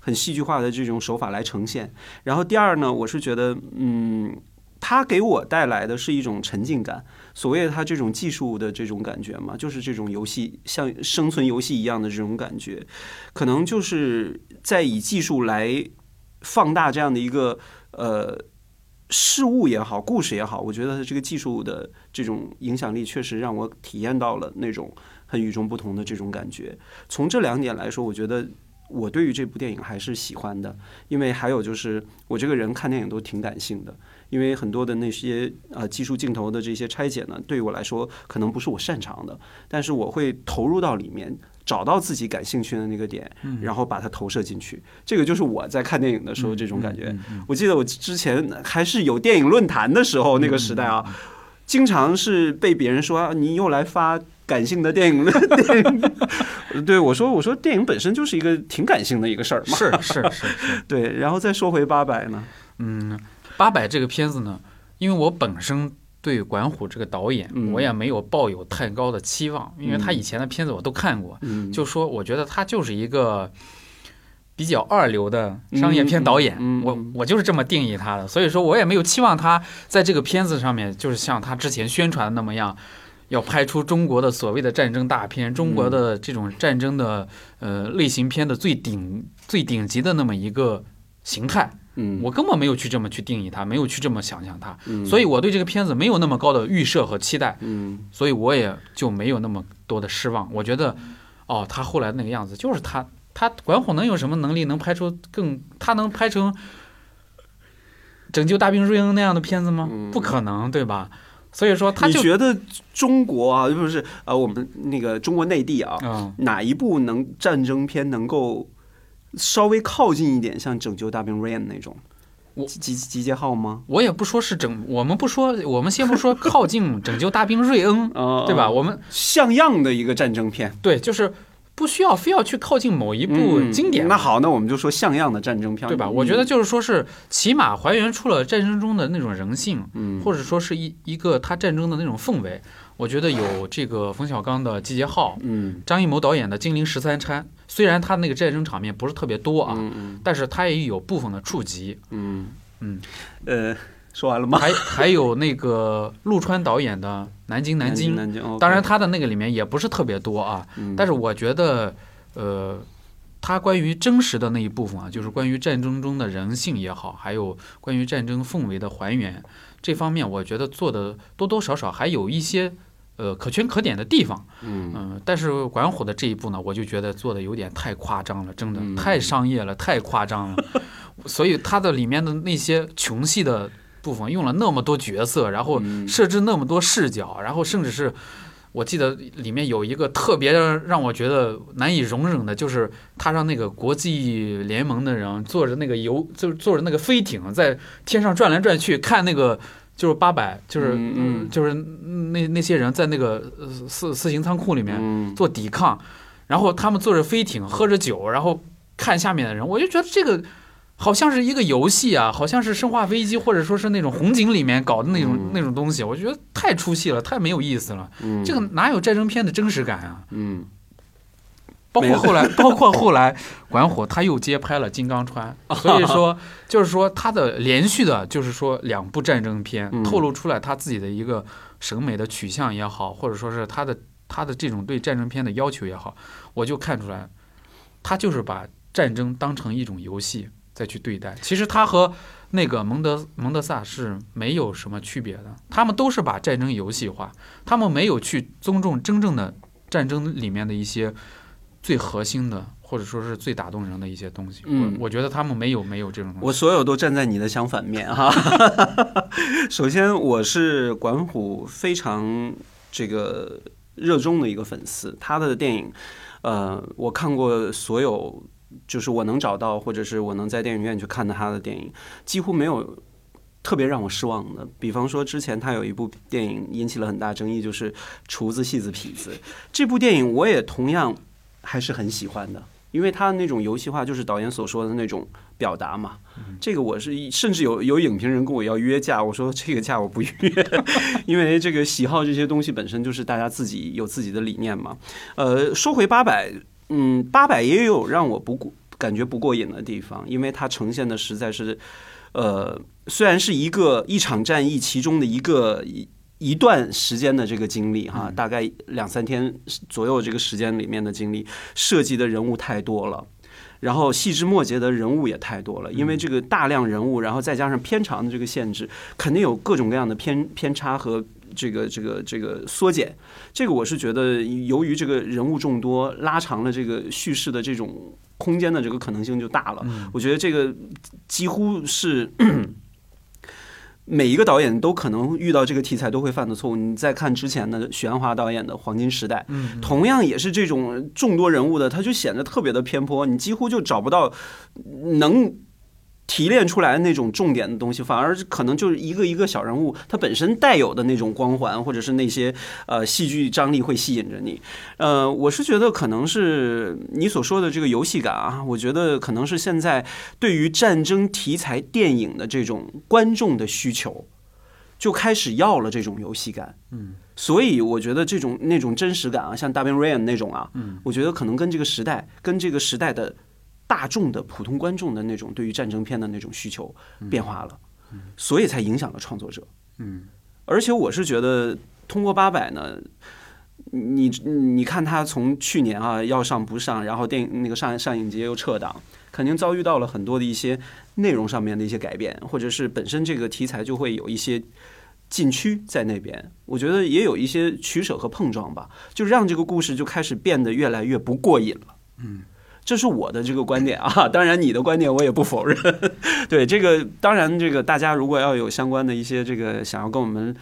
S1: 很戏剧化的这种手法来呈现？然后第二呢，我是觉得，嗯，它给我带来的是一种沉浸感。所谓的它这种技术的这种感觉嘛，就是这种游戏像生存游戏一样的这种感觉，可能就是在以技术来放大这样的一个呃事物也好，故事也好，我觉得这个技术的这种影响力确实让我体验到了那种很与众不同的这种感觉。从这两点来说，我觉得。我对于这部电影还是喜欢的，因为还有就是我这个人看电影都挺感性的，因为很多的那些呃技术镜头的这些拆解呢，对于我来说可能不是我擅长的，但是我会投入到里面，找到自己感兴趣的那个点，然后把它投射进去。这个就是我在看电影的时候这种感觉。我记得我之前还是有电影论坛的时候，那个时代啊，经常是被别人说啊你又来发感性的电影。(laughs) 对我说，我说电影本身就是一个挺感性的一个事儿嘛。
S2: 是是是是，(laughs)
S1: 对，然后再说回八百呢，
S2: 嗯，八百这个片子呢，因为我本身对管虎这个导演，
S1: 嗯
S2: 我也没有抱有太高的期望，因为他
S1: 嗯
S2: 以前的片子我都看过，
S1: 嗯，
S2: 就说我觉得他就是一个比较二流的商业片导演，我
S1: 嗯嗯嗯
S2: 我就是这么定义他的，所以说我也没有期望他在这个片子上面就是像他之前宣传的那么样。要拍出中国的所谓的战争大片，中国的这种战争的呃类型片的最顶最顶级的那么一个形态，
S1: 嗯，
S2: 我根本没有去这么去定义它，没有去这么想象它，
S1: 嗯
S2: 所以我对这个片子没有那么高的预设和期待，
S1: 嗯
S2: 所以我也就没有那么多的失望。我觉得，哦，他后来那个样子就是他，他管虎能有什么能力能拍出更，他能拍成《拯救大兵瑞恩》那样的片子吗？
S1: 嗯
S2: 不可能，对吧？所以说他就
S1: 你觉得中国啊，不是呃，我们那个中国内地啊，
S2: 嗯，
S1: 哪一部能战争片能够稍微靠近一点，像《拯救大兵瑞恩》那种？集结号吗？
S2: 我也不说是整，我们不说，我们先不说靠近拯救大兵瑞恩，(laughs)
S1: 啊，
S2: 对吧？？我们
S1: 像样的一个战争片，
S2: 对，就是不需要非要去靠近某一部
S1: 嗯
S2: 经典。
S1: 那好，那我们就说像样的战争片，
S2: 对吧？
S1: 嗯
S2: 我觉得就是说是起码还原出了战争中的那种人性，
S1: 嗯
S2: 或者说是一一个他战争的那种氛围。我觉得有这个冯小刚的《集结号》，
S1: 嗯。
S2: 张艺谋导演的《金陵十三钗》，虽然他那个战争场面不是特别多啊，
S1: 嗯
S2: 但是他也有部分的触及。
S1: 嗯。
S2: 嗯，
S1: 呃，说完了吗？
S2: 还还有那个陆川导演的《南京南京》，
S1: 南京，哦
S2: 当然他的那个里面也不是特别多啊，
S1: 嗯。
S2: 但是我觉得，呃，他关于真实的那一部分啊，就是关于战争中的人性也好，还有关于战争氛围的还原这方面，我觉得做的多多少少还有一些呃可圈可点的地方。
S1: 嗯
S2: 嗯、但是管虎的这一步呢，我就觉得做的有点太夸张了，真的
S1: 嗯
S2: 太商业了，太夸张了。(laughs) 所以它的里面的那些穷戏的部分用了那么多角色，然后
S1: 嗯
S2: 设置那么多视角，然后甚至是。我记得里面有一个特别让我觉得难以容忍的，就是他让那个国际联盟的人坐着那个游，就是坐着那个飞艇在天上转来转去，看那个就是八百，就是
S1: 嗯嗯
S2: 就是那那些人在那个呃四四行仓库里面
S1: 嗯。
S2: 做抵抗，然后他们坐着飞艇喝着酒，然后看下面的人，我就觉得这个好像是一个游戏啊，好像是《生化危机》或者说是那种红警里面搞的那种、
S1: 嗯。
S2: 那种东西，我觉得太出戏了，太没有意思了。
S1: 嗯。
S2: 这个哪有战争片的真实感啊？
S1: 嗯
S2: 包括后来，包括后来管虎他又接拍了《金刚川 (laughs)》，所以说就是说他的连续的，就是说两部战争片
S1: 嗯
S2: 透露出来他自己的一个审美的取向也好，或者说是他的他的这种对战争片的要求也好，我就看出来，他就是把战争当成一种游戏再去对待。其实他和那个蒙德蒙德萨是没有什么区别的，他们都是把战争游戏化，他们没有去尊重真正的战争里面的一些最核心的，或者说是最打动人的一些东西。
S1: 嗯
S2: 我我觉得他们没有没有这种东西。
S1: 我所有都站在你的相反面哈。(laughs) 首先，我是管虎非常这个热衷的一个粉丝，他的电影，呃，我看过所有，就是我能找到或者是我能在电影院去看的他的电影，几乎没有。特别让我失望的，比方说之前他有一部电影引起了很大争议，就是《厨子戏子痞子》这部电影，我也同样还是很喜欢的，因为他那种游戏化，就是导演所说的那种表达嘛。这个我是甚至有有影评人跟我要约架，我说这个架我不约，(laughs) 因为这个喜好这些东西本身就是大家自己有自己的理念嘛。呃，说回八百，嗯，八百也有让我不过感觉不过瘾的地方，因为它呈现的实在是，呃，虽然是一个一场战役其中的一个一一段时间的这个经历哈，大概两三天左右这个时间里面的经历，涉及的人物太多了。然后细枝末节的人物也太多了，因为这个大量人物，然后再加上片长的这个限制，肯定有各种各样的偏偏差和这个这个这个缩减。这个我是觉得，由于这个人物众多，拉长了这个叙事的这种空间的这个可能性就大了。我觉得这个几乎是。每一个导演都可能遇到这个题材都会犯的错误。你再看之前的许鞍华导演的《黄金时代》，
S2: 嗯，
S1: 同样也是这种众多人物的，他就显得特别的偏颇，你几乎就找不到能提炼出来的那种重点的东西，反而可能就是一个一个小人物，他本身带有的那种光环，或者是那些呃戏剧张力会吸引着你。呃，我是觉得可能是你所说的这个游戏感啊，我觉得可能是现在对于战争题材电影的这种观众的需求，就开始要了这种游戏感。
S2: 嗯。
S1: 所以我觉得这种那种真实感啊，像大兵瑞恩那种啊，
S2: 嗯，
S1: 我觉得可能跟这个时代，跟这个时代的大众的普通观众的那种对于战争片的那种需求变化了，所以才影响了创作者。
S2: 嗯，
S1: 而且我是觉得通过八百呢，你你看他从去年啊要上不上，然后电影那个上上影节又撤档，肯定遭遇到了很多的一些内容上面的一些改变，或者是本身这个题材就会有一些。禁区在那边，我觉得也有一些取舍和碰撞吧，就让这个故事就开始变得越来越不过瘾了。
S2: 嗯，
S1: 这是我的这个观点啊，(laughs) 当然你的观点我也不否认。(laughs) 对这个，当然这个大家如果要有相关的一些这个想要跟我们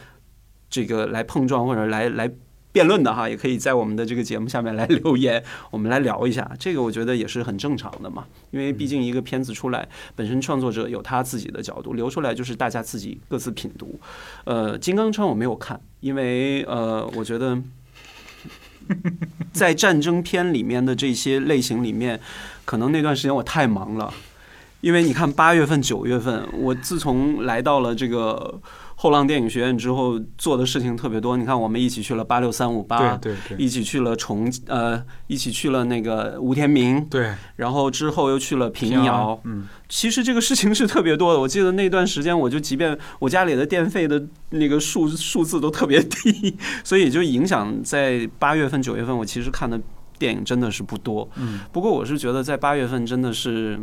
S1: 这个来碰撞或者来来辩论的哈，也可以在我们的这个节目下面来留言，我们来聊一下。这个我觉得也是很正常的嘛，因为毕竟一个片子出来，本身创作者有他自己的角度，留出来就是大家自己各自品读。呃，金刚川我没有看，因为呃，我觉得在战争片里面的这些类型里面，可能那段时间我太忙了，因为你看八月份、九月份，我自从来到了这个后浪电影学院之后，做的事情特别多。你看，我们一起去了八六三五八，
S2: 对对对
S1: 一起去了重呃，一起去了那个吴天明，
S2: 对，
S1: 然后之后又去了平
S2: 平
S1: 遥。
S2: 嗯，
S1: 其实这个事情是特别多的。我记得那段时间，我就即便我家里的电费的那个数数字都特别低，(laughs) 所以就影响在八月份、九月份，我其实看的电影真的是不多。
S2: 嗯，
S1: 不过我是觉得在八月份真的是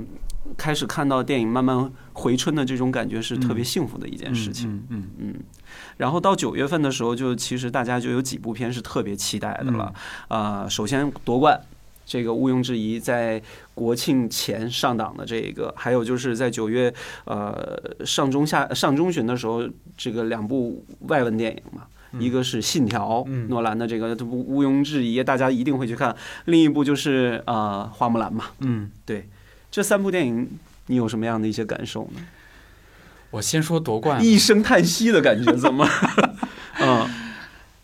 S1: 开始看到电影慢慢回春的这种感觉是特别幸福的一件事情。
S2: 嗯嗯
S1: 嗯，然后到九月份的时候，就其实大家就有几部片是特别期待的了。啊、首先夺冠，这个毋庸置疑，在国庆前上档的这个，还有就是在九月呃上中下上中旬的时候，这个两部外文电影嘛。一个是《信条》，
S2: 嗯
S1: 诺兰的这个毋毋庸置疑，大家一定会去看。另一部就是呃《花木兰》嘛。
S2: 嗯，对
S1: 这三部电影，你有什么样的一些感受呢？
S2: 我先说夺冠。
S1: 一声叹息的感觉，怎么？(laughs) 嗯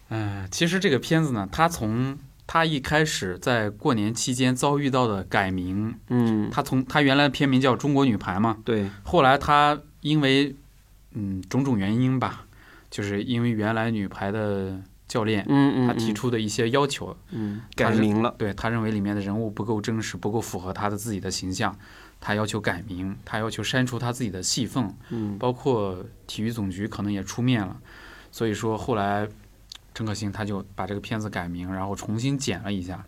S2: 嗯，其实这个片子呢，它从它一开始在过年期间遭遇到的改名，
S1: 嗯，
S2: 它从它原来的片名叫《中国女排》嘛，
S1: 对，
S2: 后来它因为嗯种种原因吧，就是因为原来女排的教练
S1: 嗯嗯，
S2: 他提
S1: 嗯。
S2: 出的一些要求，
S1: 嗯改名了，
S2: 对他认为里面的人物不够真实，不够符合他的自己的形象，他要求改名，他要求删除他自己的戏份，
S1: 嗯。
S2: 包括体育总局可能也出面了，所以说后来陈可辛他就把这个片子改名，然后重新剪了一下，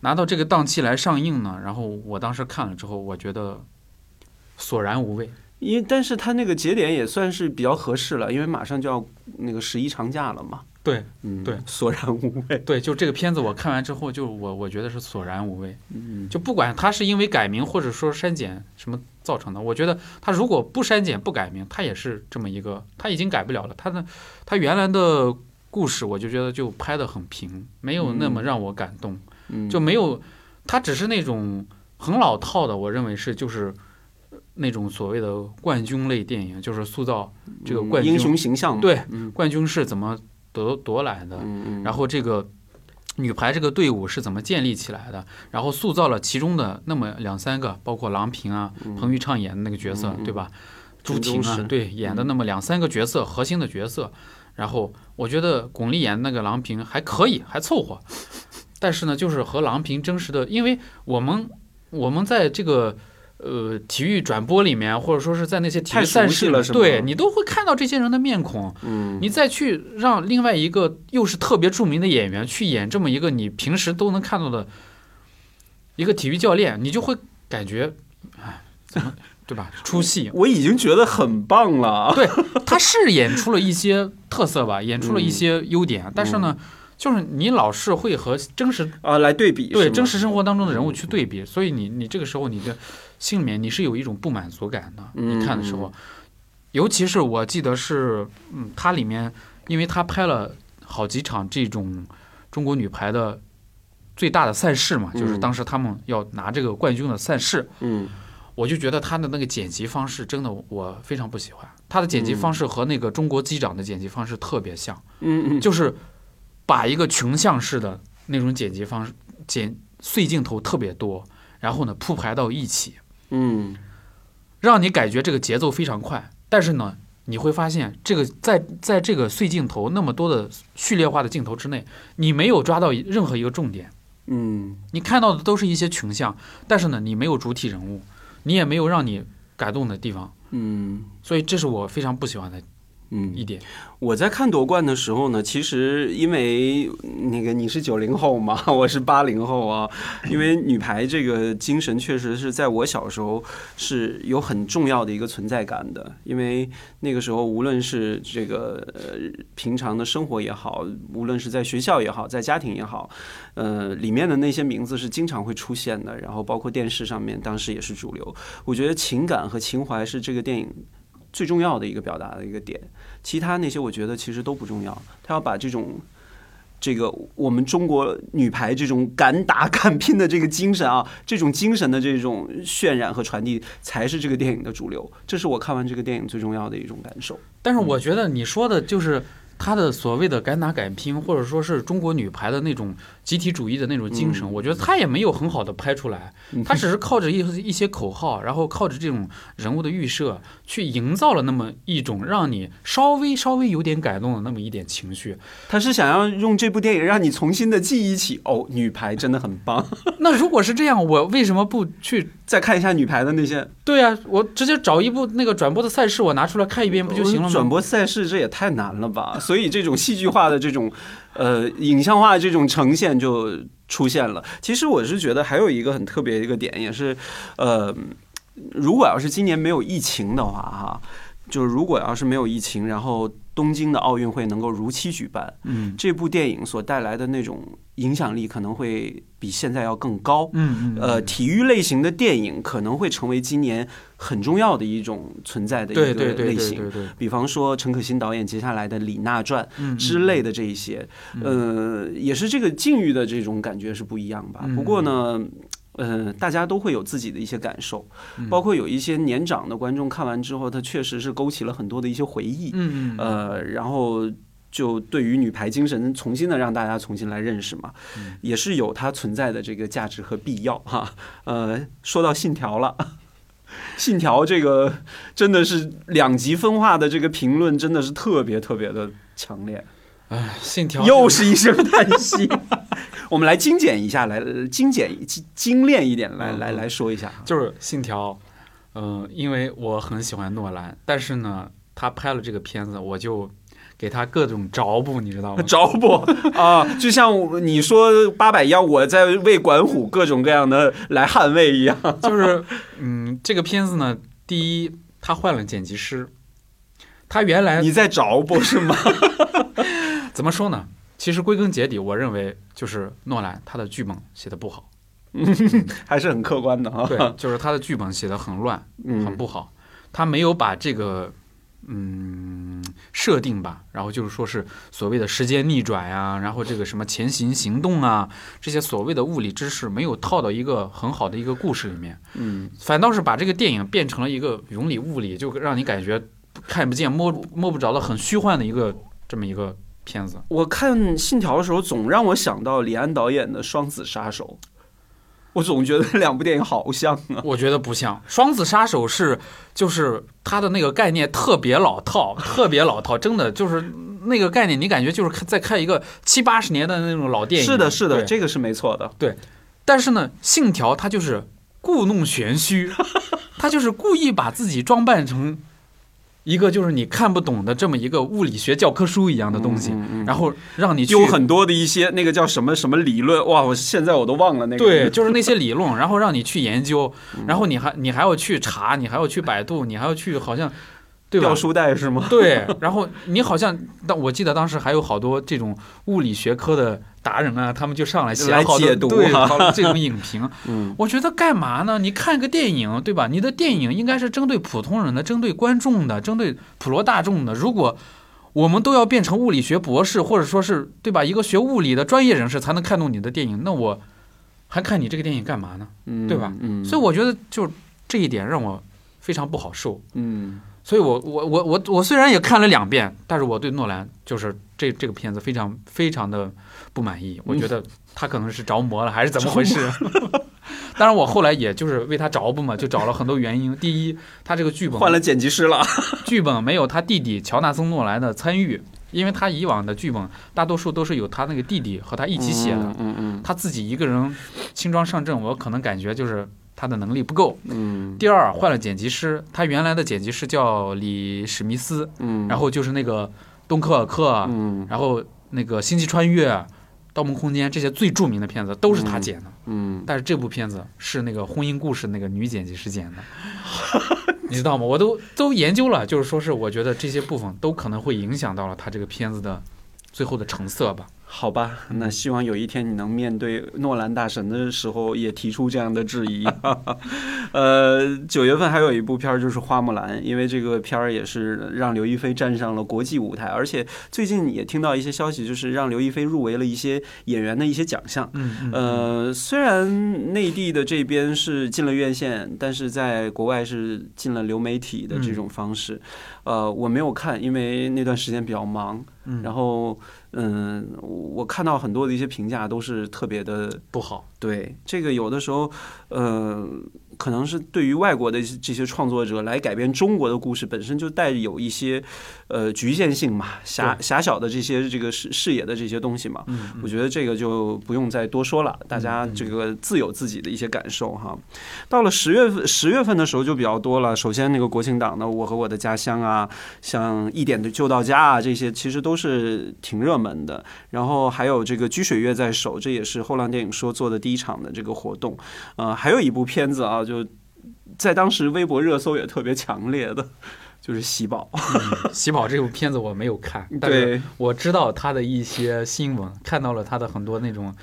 S2: 拿到这个档期来上映呢，然后我当时看了之后，我觉得索然无味。
S1: 因为但是他那个节点也算是比较合适了，因为马上就要那个十一长假了嘛。
S2: 对
S1: 嗯，
S2: 对
S1: 索然无味。
S2: 对，就这个片子我看完之后，就我我觉得是索然无味。
S1: 嗯，
S2: 就不管它是因为改名或者说删减什么造成的，我觉得它如果不删减不改名，它也是这么一个，它已经改不了了。它的它原来的故事，我就觉得就拍得很平，没有那么让我感动，
S1: 嗯
S2: 就没有，它只是那种很老套的，我认为是就是呃那种所谓的冠军类电影，就是塑造这个冠军
S1: 英雄形象。
S2: 对
S1: 嗯
S2: 冠军是怎么得夺来的，然后这个女排这个队伍是怎么建立起来的，然后塑造了其中的那么两三个，包括郎平啊、彭昱畅演的那个角色，对吧？朱婷啊对，演的那么两三个角色，核心的角色。然后我觉得巩俐演的那个郎平还可以，还凑合。但是呢，就是和郎平真实的，因为我们我们在这个呃体育转播里面，或者说是在那些体育赛事
S1: 了是吗
S2: 对你都会看到这些人的面孔。
S1: 嗯，
S2: 你再去让另外一个又是特别著名的演员去演这么一个你平时都能看到的一个体育教练，你就会感觉，哎，怎么对吧？(laughs) 出戏。
S1: 我已经觉得很棒了。
S2: 对，他是演出了一些特色吧，(laughs) 演出了一些优点，但是呢，就是你老是会和真实
S1: 啊，来对比
S2: 对真实生活当中的人物去对比，所以你你这个时候你的心里面你是有一种不满足感的。
S1: 嗯
S2: 你看的时候，尤其是我记得是，嗯，它里面因为他拍了好几场这种中国女排的最大的赛事嘛，就是
S1: 嗯
S2: 当时他们要拿这个冠军的赛事，
S1: 嗯。
S2: 我就觉得他的那个剪辑方式真的我非常不喜欢，他的剪辑方式和那个中国机长的剪辑方式特别像。
S1: 嗯嗯，
S2: 就是把一个群像式的那种剪辑方式，剪碎镜头特别多，然后呢铺排到一起，
S1: 嗯。
S2: 让你感觉这个节奏非常快。但是呢，你会发现这个在在这个碎镜头那么多的序列化的镜头之内，你没有抓到任何一个重点，
S1: 嗯。
S2: 你看到的都是一些群像，但是呢，你没有主体人物，你也没有让你感动的地方，
S1: 嗯。
S2: 所以这是我非常不喜欢的
S1: 嗯
S2: 一点。
S1: 我在看夺冠的时候呢，其实因为那个你是九零后嘛，(laughs) 我是八零后啊，因为女排这个精神确实是在我小时候是有很重要的一个存在感的，因为那个时候无论是这个呃平常的生活也好，无论是在学校也好，在家庭也好，呃里面的那些名字是经常会出现的，然后包括电视上面当时也是主流。我觉得情感和情怀是这个电影最重要的一个表达的一个点。其他那些我觉得其实都不重要。他要把这种这个我们中国女排这种敢打敢拼的这个精神啊，这种精神的这种渲染和传递，才是这个电影的主流。这是我看完这个电影最重要的一种感受。
S2: 但是我觉得你说的就是她的所谓的敢打敢拼，或者说是中国女排的那种集体主义的那种精神，
S1: 嗯
S2: 我觉得她也没有很好的拍出来，她只是靠着一一些口号，然后靠着这种人物的预设，去营造了那么一种让你稍微稍微有点感动的那么一点情绪。
S1: 他是想要用这部电影让你重新的记忆起哦，女排真的很棒。(laughs)
S2: 那如果是这样，我为什么不去？
S1: 再看一下女排的那些
S2: 对啊，我直接找一部那个转播的赛事，我拿出来看一遍不就行了吗？
S1: 转播赛事这也太难了吧！所以这种戏剧化的这种，呃，影像化的这种呈现就出现了。其实我是觉得还有一个很特别的一个点，也是，呃，如果要是今年没有疫情的话，哈，就是如果要是没有疫情，然后东京的奥运会能够如期举办，
S2: 嗯。
S1: 这部电影所带来的那种影响力可能会比现在要更高。
S2: 嗯嗯，
S1: 呃，体育类型的电影可能会成为今年很重要的一种存在的一个
S2: 对对对
S1: 类型。
S2: 对对。对，
S1: 比方说陈可辛导演接下来的《李娜传》
S2: 嗯
S1: 之类的这一些，呃，也是这个境遇的这种感觉是不一样吧。
S2: 嗯
S1: 不过呢，呃，大家都会有自己的一些感受，
S2: 嗯
S1: 包括有一些年长的观众看完之后，他确实是勾起了很多的一些回忆，
S2: 嗯嗯
S1: 呃，然后。就对于女排精神重新的让大家重新来认识嘛，
S2: 嗯
S1: 也是有它存在的这个价值和必要哈。呃，说到信条了。(laughs) 信条这个真的是两极分化的这个评论，真的是特别特别的强烈。
S2: 哎，信条
S1: 又是一声叹息。我们来精简一下，来呃精简精精炼一点，来
S2: 嗯
S1: 来来说一下。
S2: 就是信条，嗯、因为我很喜欢诺兰，但是呢，他拍了这个片子，我就给他各种着补，你知道吗？
S1: 着补 (laughs) 啊，就像你说八百一样，我在为管虎各种各样的来捍卫一样。(laughs)
S2: 就是，嗯，这个片子呢，第一，他换了剪辑师，他原来
S1: 你在着补是吗？(laughs)
S2: 怎么说呢？其实归根结底，我认为就是诺兰他的剧本写的不好，(laughs)
S1: 还是很客观的哈。(laughs)
S2: 对，就是他的剧本写的很乱，很
S1: 嗯
S2: 不好，他没有把这个嗯设定吧，然后就是说是所谓的时间逆转呀、然后这个什么前行行动啊，这些所谓的物理知识没有套到一个很好的一个故事里面，
S1: 嗯，
S2: 反倒是把这个电影变成了一个云里雾里，就让你感觉看不见摸摸不着的很虚幻的一个这么一个片子。
S1: 我看《信条》的时候，总让我想到李安导演的《双子杀手》，我总觉得这两部电影好像啊。
S2: 我觉得不像《双子杀手》是，就是他的那个概念特别老套，(laughs) 特别老套，真的就是那个概念，你感觉就是在看一个七八十年代的那种老电影。
S1: 是的，是的，这个是没错的。
S2: 对但是呢，《信条》它就是故弄玄虚，(laughs) 它就是故意把自己装扮成一个就是你看不懂的这么一个物理学教科书一样的东西，
S1: 嗯嗯嗯
S2: 然后让你去
S1: 有很多的一些那个叫什么什么理论，哇，我现在我都忘了那个。
S2: 对，就是那些理论，然后让你去研究，然后你还你还要去查，你还要去百度，你还要去好像，对吧
S1: 掉？书袋是吗？
S2: 对，然后你好像但我记得当时还有好多这种物理学科的达人啊，他们就上来写
S1: 来
S2: 好多
S1: 解读
S2: 对
S1: 哈
S2: 好多这种影评。(laughs)
S1: 嗯，
S2: 我觉得干嘛呢？你看个电影，对吧？你的电影应该是针对普通人的，针对观众的，针对普罗大众的。如果我们都要变成物理学博士，或者说是对吧，一个学物理的专业人士才能看懂你的电影，那我还看你这个电影干嘛呢？
S1: 嗯
S2: 对吧
S1: 嗯，
S2: 所以我觉得就这一点让我非常不好受。
S1: 嗯
S2: 所以我我我我我虽然也看了两遍，但是我对诺兰就是这这个片子非常非常的不满意。我觉得他可能是着魔了，(laughs) 还是怎么回事？(laughs) 当然，我后来也就是为他着不嘛，就找了很多原因。(laughs) 第一，他这个剧本
S1: 换了剪辑师了。
S2: 剧本没有他弟弟乔纳森·诺兰的参与，因为他以往的剧本大多数都是有他那个弟弟和他一起写的，
S1: 嗯嗯
S2: 他自己一个人轻装上阵，我可能感觉就是他的能力不够。
S1: 嗯
S2: 第二，换了剪辑师，他原来的剪辑师叫李史密斯，
S1: 嗯，
S2: 然后就是那个《敦刻尔克》
S1: 嗯
S2: 然后那个《星际穿越》《盗梦空间》这些最著名的片子都是他剪的，
S1: 嗯，
S2: 但是这部片子是那个婚姻故事那个女剪辑师剪的，(laughs) 你知道吗？我都都研究了，就是说是我觉得这些部分都可能会影响到了他这个片子的最后的成色吧。
S1: 好吧，那希望有一天你能面对诺兰大神的时候，也提出这样的质疑。(laughs) 呃，九月份还有一部片儿就是《花木兰》，因为这个片儿也是让刘亦菲站上了国际舞台，而且最近也听到一些消息，就是让刘亦菲入围了一些演员的一些奖项。
S2: 嗯
S1: 呃，虽然内地的这边是进了院线，但是在国外是进了流媒体的这种方式。呃，我没有看，因为那段时间比较忙。
S2: 嗯。
S1: 然后嗯，我看到很多的一些评价都是特别的
S2: 不好，
S1: 对这个有的时候，呃，可能是对于外国的这些创作者来改编中国的故事，本身就带有一些呃局限性嘛，狭狭小的这些这个视视野的这些东西嘛。
S2: 嗯
S1: 我觉得这个就不用再多说了，大家这个自有自己的一些感受哈。到了十月份，十月份的时候就比较多了。首先那个国庆档的《我和我的家乡》啊，像《一点的就到家》啊，这些其实都是挺热门的。然后还有这个《居水月在手》，这也是后浪电影说做的第一场的这个活动。呃，还有一部片子啊，就在当时微博热搜也特别强烈的，(laughs) 就是《喜宝》。
S2: 喜宝这部片子我没有看，(laughs) 但是，我知道他的一些新闻，看到了他的很多那种，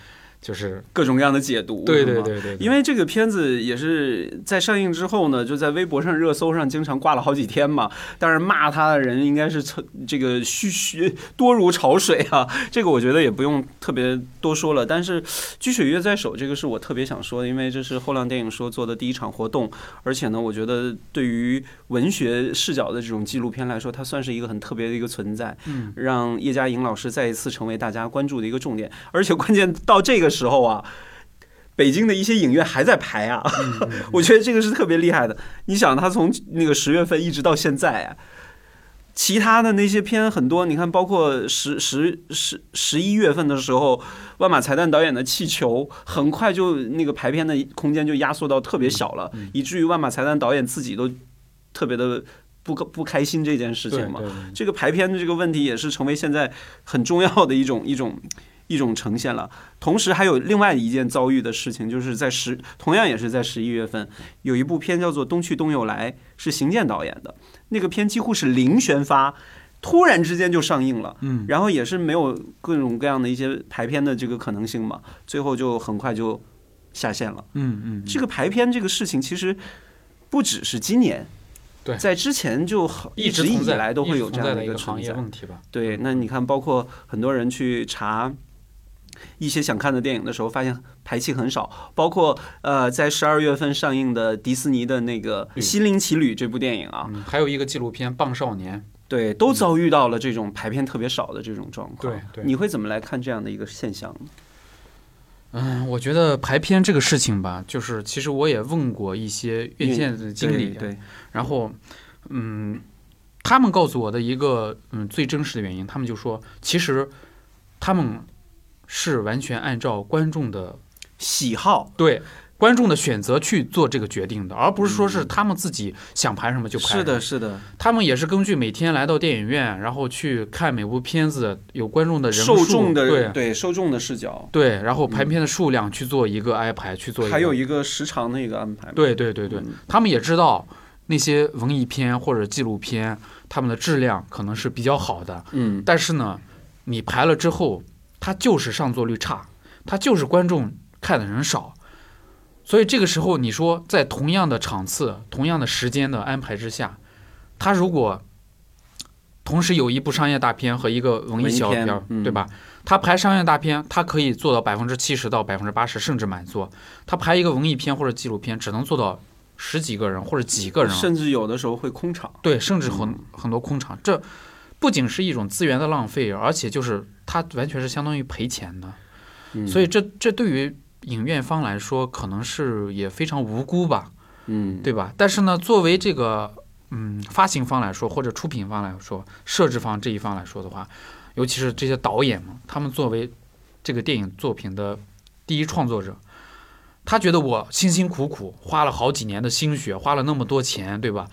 S2: 就是
S1: 各种各样的解读。
S2: 对对对对，
S1: 因为这个片子也是在上映之后呢，就在微博上热搜上经常挂了好几天嘛。但是骂他的人应该是从这个嘘嘘多如潮水啊，(laughs) 这个我觉得也不用特别多说了。但是《掬水月在手》这个是我特别想说的，因为这是后浪电影说做的第一场活动，而且呢，我觉得对于文学视角的这种纪录片来说，它算是一个很特别的一个存在。
S2: 嗯，
S1: 让叶嘉莹老师再一次成为大家关注的一个重点，而且关键到这个时候啊。北京的一些影院还在排啊，(laughs) 我觉得这个是特别厉害的。你想，他从那个十月份一直到现在啊，其他的那些片很多，你看，包括十十十十一月份的时候，万马才旦导演的《气球》很快就那个排片的空间就压缩到特别小了，以至于万马才旦导演自己都特别的不 (laughs) 不开心这件事情嘛。这个排片的这个问题也是成为现在很重要的一种一种一种呈现了。同时还有另外一件遭遇的事情，就是在十同样也是在十一月份，有一部片叫做《东去东又来》，是邢健导演的。那个片几乎是零宣发，突然之间就上映了，
S2: 嗯，
S1: 然后也是没有各种各样的一些排片的这个可能性嘛，最后就很快就下线了。
S2: 嗯嗯，
S1: 这个排片这个事情其实不只是今年，
S2: 对
S1: 在之前就很
S2: 一
S1: 直以来都会有这样的一个存在。
S2: 问题吧。
S1: 对，那你看，包括很多人去查一些想看的电影的时候，发现排期很少。包括呃，在十二月份上映的迪士尼的那个《
S2: 嗯
S1: 心灵奇旅》这部电影啊，
S2: 嗯，还有一个纪录片《棒少年》，
S1: 对，都遭遇到了这种排片特别少的这种状况。
S2: 对对
S1: 你会怎么来看这样的一个现象呢？
S2: 嗯，我觉得排片这个事情吧，就是其实我也问过一些院线的经理，
S1: 对，对
S2: 然后嗯，他们告诉我的一个嗯最真实的原因，他们就说，其实他们是完全按照观众的
S1: 喜好。
S2: 对观众的选择去做这个决定的，而不是说是他们自己想排什么就排什么。
S1: 是的，是的，
S2: 他们也是根据每天来到电影院，然后去看每部片子有观众的人数。
S1: 受众的
S2: 对。
S1: 对受众的视角，
S2: 对，然后排片的数量去做一个安排，去做一个。
S1: 还有一个时长的一个安排。
S2: 对对对对，
S1: 嗯。
S2: 他们也知道那些文艺片或者纪录片，他们的质量可能是比较好的，
S1: 嗯，
S2: 但是呢，你排了之后，它就是上座率差，它就是观众看的人少，所以这个时候你说在同样的场次、同样的时间的安排之下，它如果同时有一部商业大片和一个文艺小片，对吧？他排商业大片，他可以做到百分之七十到百分之八十，甚至满座；他排一个文艺片或者纪录片，只能做到十几个人或者几个人，
S1: 甚至有的时候会空场。
S2: 对，甚至很很多空场，这不仅是一种资源的浪费，而且就是它完全是相当于赔钱的。
S1: 嗯
S2: 所以这这对于影院方来说，可能是也非常无辜吧，
S1: 嗯，
S2: 对吧？但是呢，作为这个嗯发行方来说，或者出品方来说，设置方这一方来说的话，尤其是这些导演们，他们作为这个电影作品的第一创作者。他觉得我辛辛苦苦花了好几年的心血，花了那么多钱，对吧？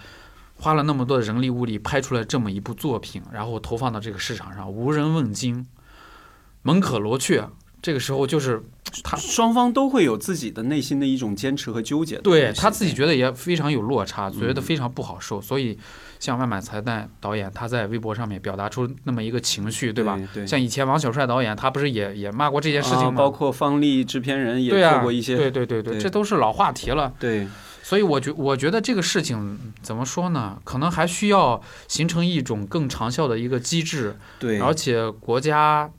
S2: 花了那么多的人力物力拍出来这么一部作品，然后投放到这个市场上，无人问津，门可罗雀。这个时候就是他
S1: 双方都会有自己的内心的一种坚持和纠结。
S2: 对他自己觉得也非常有落差，觉得非常不好受。所以，像万马才旦导演，他在微博上面表达出那么一个情绪，对吧？
S1: 对，
S2: 像以前王小帅导演，他不是也也骂过这件事情吗？
S1: 啊包括方丽制片人也
S2: 对啊
S1: 做过一些，
S2: 对对对对，
S1: 对
S2: 这都是老话题了。
S1: 对
S2: 所以我觉我觉得这个事情怎么说呢？可能还需要形成一种更长效的一个机制，
S1: 对，
S2: 而且国家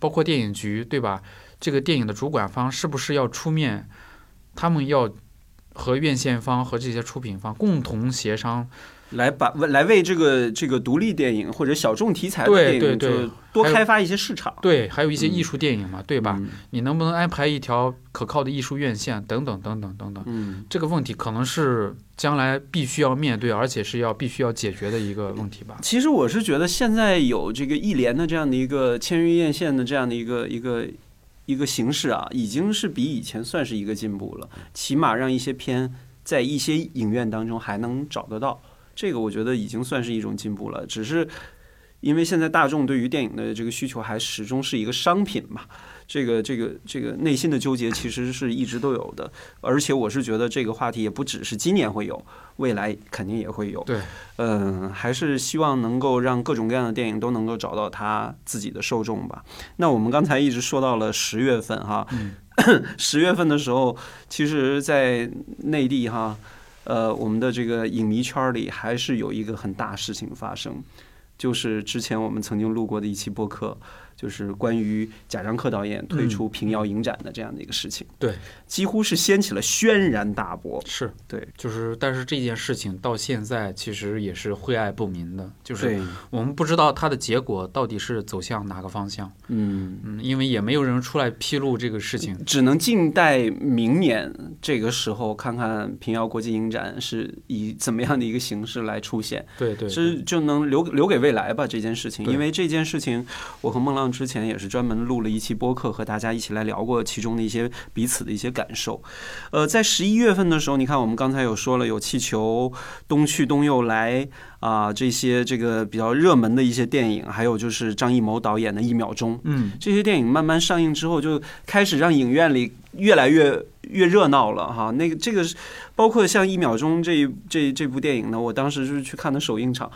S2: 包括电影局，对吧？这个电影的主管方是不是要出面？他们要和院线方和这些出品方共同协商，
S1: 来把来为这个这个独立电影或者小众题材的电影，就多开发一些市场，
S2: 对，还有一些
S1: 嗯
S2: 艺术电影嘛，对吧？
S1: 嗯
S2: 你能不能安排一条可靠的艺术院线等等等等等等？
S1: 嗯，
S2: 这个问题可能是将来必须要面对，而且是要必须要解决的一个问题吧。
S1: 其实我是觉得现在有这个一联的这样的一个签约院线的这样的一个一个一个形式啊，已经是比以前算是一个进步了，起码让一些片在一些影院当中还能找得到，这个我觉得已经算是一种进步了。只是因为现在大众对于电影的这个需求还始终是一个商品嘛，这个这个这个内心的纠结其实是一直都有的，而且我是觉得这个话题也不只是今年会有，未来肯定也会有。
S2: 对，
S1: 嗯，还是希望能够让各种各样的电影都能够找到它自己的受众吧。那我们刚才一直说到了十月份哈，
S2: 嗯
S1: 十月份的时候，其实，在内地哈，呃，我们的这个影迷圈里还是有一个很大事情发生，就是之前我们曾经录过的一期播客，就是关于贾樟柯导演退出平遥影展的这样的一个事情。
S2: 对，
S1: 几乎是掀起了轩然大波。
S2: 是
S1: 对，
S2: 就是，但是这件事情到现在其实也是晦暗不明的，就是，我们不知道它的结果到底是走向哪个方向。
S1: 嗯。
S2: 嗯，因为也没有人出来披露这个事情。
S1: 只能静待明年这个时候看看平遥国际影展是以怎么样的一个形式来出现，
S2: 对对，
S1: 是就能留留给未来吧这件事情。因为这件事情，我和孟浪之前也是专门录了一期播客，和大家一起来聊过其中的一些彼此的一些感受。呃，在十一月份的时候，你看我们刚才有说了，有气球、东去东又来啊、这些这个比较热门的一些电影，还有就是张艺谋导演的一秒钟。
S2: 嗯，
S1: 这些电影慢慢上映之后，就开始让影院里越来越越热闹了哈。那个这个是包括像《一秒钟》这一这这部电影呢，我当时就是去看的首映场。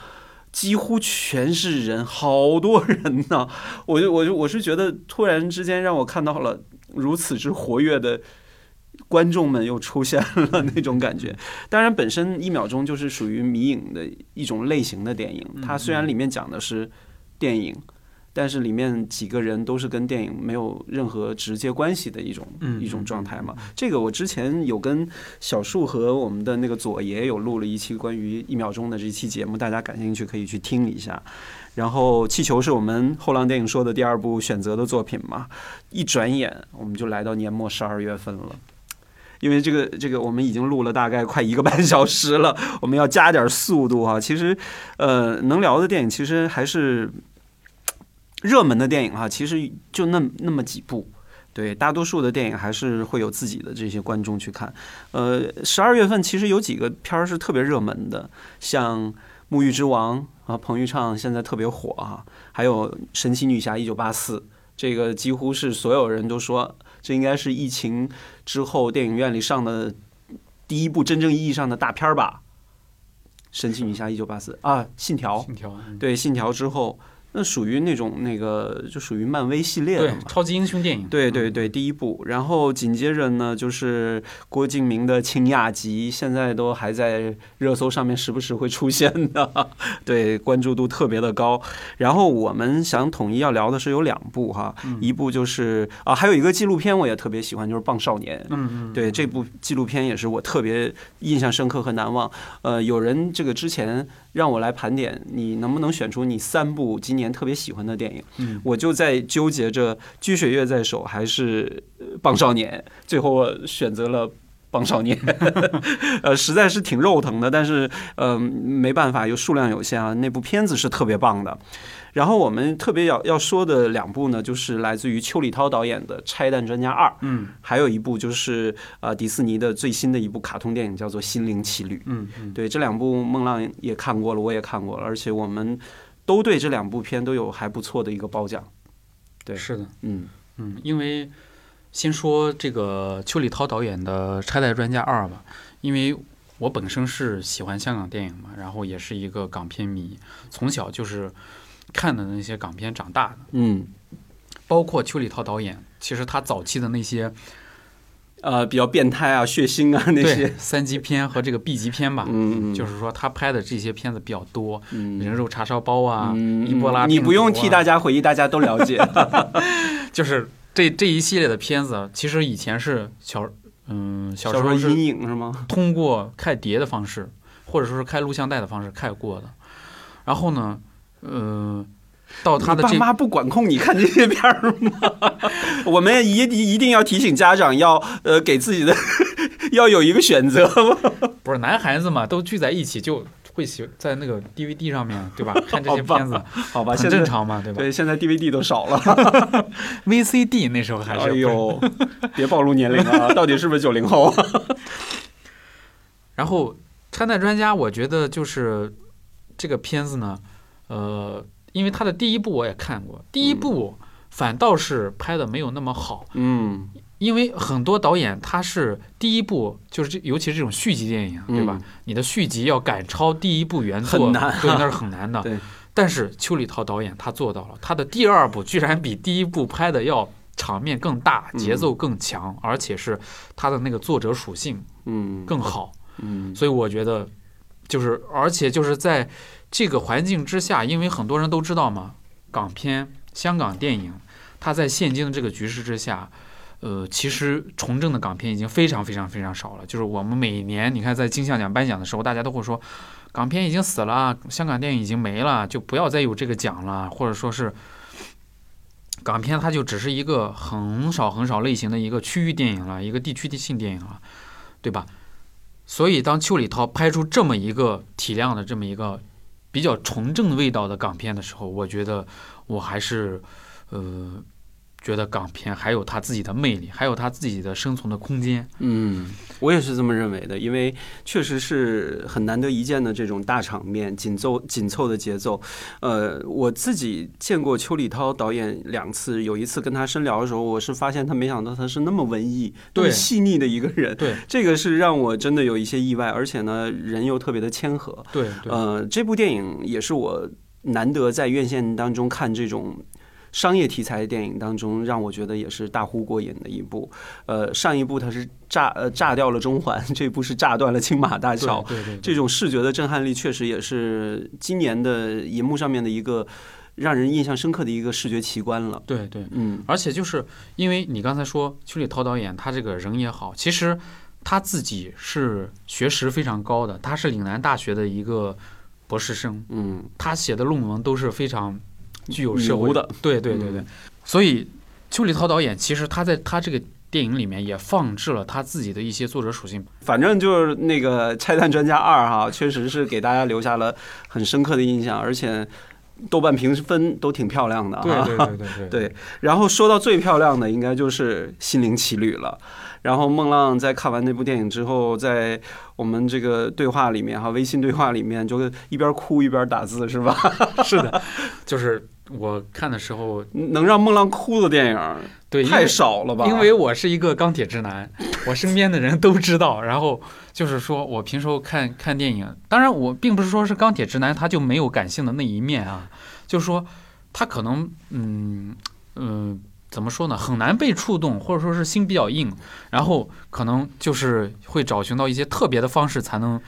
S1: 几乎全是人，好多人呐！(laughs) 我就我就我是觉得，突然之间让我看到了如此之活跃的观众们又出现了那种感觉。当然，本身一秒钟就是属于迷影的一种类型的电影，它虽然里面讲的是电影，但是里面几个人都是跟电影没有任何直接关系的一种
S2: 嗯
S1: 一种状态嘛。这个我之前有跟小树和我们的那个左爷有录了一期关于一秒钟的这期节目，大家感兴趣可以去听一下。然后气球是我们后浪电影说的第二部选择的作品嘛，一转眼我们就来到年末十二月份了。因为这个这个我们已经录了大概快一个半小时了，我们要加点速度哈。其实，呃，能聊的电影其实还是热门的电影哈，其实就那那么几部。对，大多数的电影还是会有自己的这些观众去看。呃，十二月份其实有几个片儿是特别热门的，像《沐浴之王》啊，彭昱畅现在特别火啊，还有《神奇女侠一九八四》，这个几乎是所有人都说这应该是疫情之后电影院里上的第一部真正意义上的大片儿吧，《神奇女侠一九八四》啊，《信条》
S2: 信条，嗯
S1: 对，《信条》之后，那属于那种那个就属于漫威系列的嘛。
S2: 超级英雄电影，嗯，
S1: 对对对，第一部，然后紧接着呢，就是郭敬明的《青亚集》，现在都还在热搜上面时不时会出现的，(laughs) 对，关注度特别的高。然后我们想统一要聊的是有两部哈，
S2: 嗯
S1: 一部就是啊，还有一个纪录片我也特别喜欢，就是《棒少年》。
S2: 嗯嗯，
S1: 对这部纪录片也是我特别印象深刻和难忘。呃，有人这个之前让我来盘点，你能不能选出你三部今年特别喜欢的电影？
S2: 嗯
S1: 我就在纠结着《掬水月在手》还是呃《棒少年》，最后我选择了。棒少年，(laughs) 呃，实在是挺肉疼的，但是呃没办法，又数量有限啊。那部片子是特别棒的。然后我们特别要要说的两部呢，就是来自于邱礼涛导演的《拆弹专家二》，
S2: 嗯
S1: 还有一部就是呃迪士尼的最新的一部卡通电影，叫做《心灵奇旅》。
S2: 嗯嗯，
S1: 对，这两部孟浪也看过了，我也看过了，而且我们都对这两部片都有还不错的一个褒奖。对。
S2: 是的，
S1: 嗯。
S2: 嗯，因为先说这个邱礼涛导演的《拆弹专家二》吧，因为我本身是喜欢香港电影嘛，然后也是一个港片迷，从小就是看的那些港片长大的，
S1: 嗯，
S2: 包括邱礼涛导演，其实他早期的那些
S1: 呃，比较变态啊、血腥啊那些，
S2: 三级片和这个 B 级片吧，就是说他拍的这些片子比较多，
S1: 嗯
S2: 人肉叉烧包啊，
S1: 嗯
S2: 伊波拉、
S1: 你不用替大
S2: 家，
S1: 回忆，大家都了解。(laughs)
S2: 就是这这一系列的片子，其实以前是小嗯小
S1: 小时候
S2: 是
S1: 阴影是吗？
S2: 通过看碟的方式或者说是开录像带的方式看过的。然后呢，呃，到他的
S1: 爸妈不管控你看这些片儿吗？(laughs) 我们一定一定要提醒家长要呃给自己的 (laughs) 要有一个选择。(laughs)
S2: 不是男孩子嘛，都聚在一起就会喜在那个 DVD 上面对吧？看这些片子
S1: 好吧，
S2: 很正常嘛，对吧
S1: 对，现在 DVD 都少了。
S2: ？VCD 那时候还是
S1: 哎呦，别暴露年龄啊！到底是不是九零后啊？
S2: 然后《拆弹专家》，我觉得就是这个片子呢，呃，因为他的第一部我也看过，第一部反倒是拍的没有那么好，
S1: 嗯，
S2: 因为很多导演他是第一部就是这，尤其是这种续集电影，对吧？
S1: 嗯
S2: 你的续集要赶超第一部原作，
S1: 很难啊
S2: 对，那是 (laughs) 很难的。
S1: 对。(laughs)
S2: 但是邱礼涛导演他做到了，他的第二部居然比第一部拍的要场面更大，
S1: 嗯
S2: 节奏更强，而且是他的那个作者属性
S1: 嗯，
S2: 更好。
S1: 嗯
S2: 所以我觉得，就是而且就是在这个环境之下，因为很多人都知道嘛，港片、香港电影，它在现今的这个局势之下，呃，其实从政的港片已经非常非常非常少了。就是我们每年你看在金像奖颁奖的时候，大家都会说，港片已经死了，香港电影已经没了，就不要再有这个奖了，或者说是。港片它就只是一个很少很少类型的一个区域电影了，一个地区性电影了，对吧？所以，当邱礼涛拍出这么一个体量的这么一个比较纯正味道的港片的时候，我觉得我还是呃，觉得港片还有它自己的魅力，还有它自己的生存的空间。
S1: 嗯，我也是这么认为的，因为确实是很难得一见的这种大场面、紧凑紧凑的节奏。呃，我自己见过邱礼涛导演两次，有一次跟他深聊的时候，我是发现他没想到他是那么文艺、那么
S2: 对
S1: 细腻的一个人。
S2: 对
S1: 这个是让我真的有一些意外，而且呢，人又特别的谦和。
S2: 对对，
S1: 呃，这部电影也是我难得在院线当中看这种商业题材的电影当中，让我觉得也是大呼过瘾的一部。呃，上一部它是炸呃炸掉了中环，(laughs) 这部是炸断了青马大桥。
S2: 对对对，
S1: 这种视觉的震撼力，确实也是今年的银幕上面的一个让人印象深刻的一个视觉奇观了。
S2: 对对，
S1: 嗯
S2: 而且就是因为你刚才说邱礼涛导演他这个人也好，其实他自己是学识非常高的，他是岭南大学的一个博士生，
S1: 嗯，
S2: 他写的论文都是非常具有社会
S1: 的，
S2: 对对对对，所以邱礼涛导演其实他在他这个电影里面也放置了他自己的一些作者属性，
S1: 反正就是那个《拆弹专家二》哈，确实是给大家留下了很深刻的印象，而且豆瓣评分都挺漂亮的哈。
S2: 对对对对对 (laughs)
S1: 对，然后说到最漂亮的，应该就是《心灵奇旅》了。然后孟浪在看完那部电影之后，在我们这个对话里面哈，微信对话里面就一边哭一边打字，是吧？(laughs)
S2: 是的，就是我看的时候，
S1: 能让孟浪哭的电影
S2: 对，
S1: 太少了吧？
S2: 因为我是一个钢铁直男，我身边的人都知道。(laughs) 然后就是说我平时看看电影，当然我并不是说是钢铁直男他就没有感性的那一面啊，就是说他可能嗯嗯、怎么说呢，很难被触动，或者说是心比较硬，然后可能就是会找寻到一些特别的方式才能。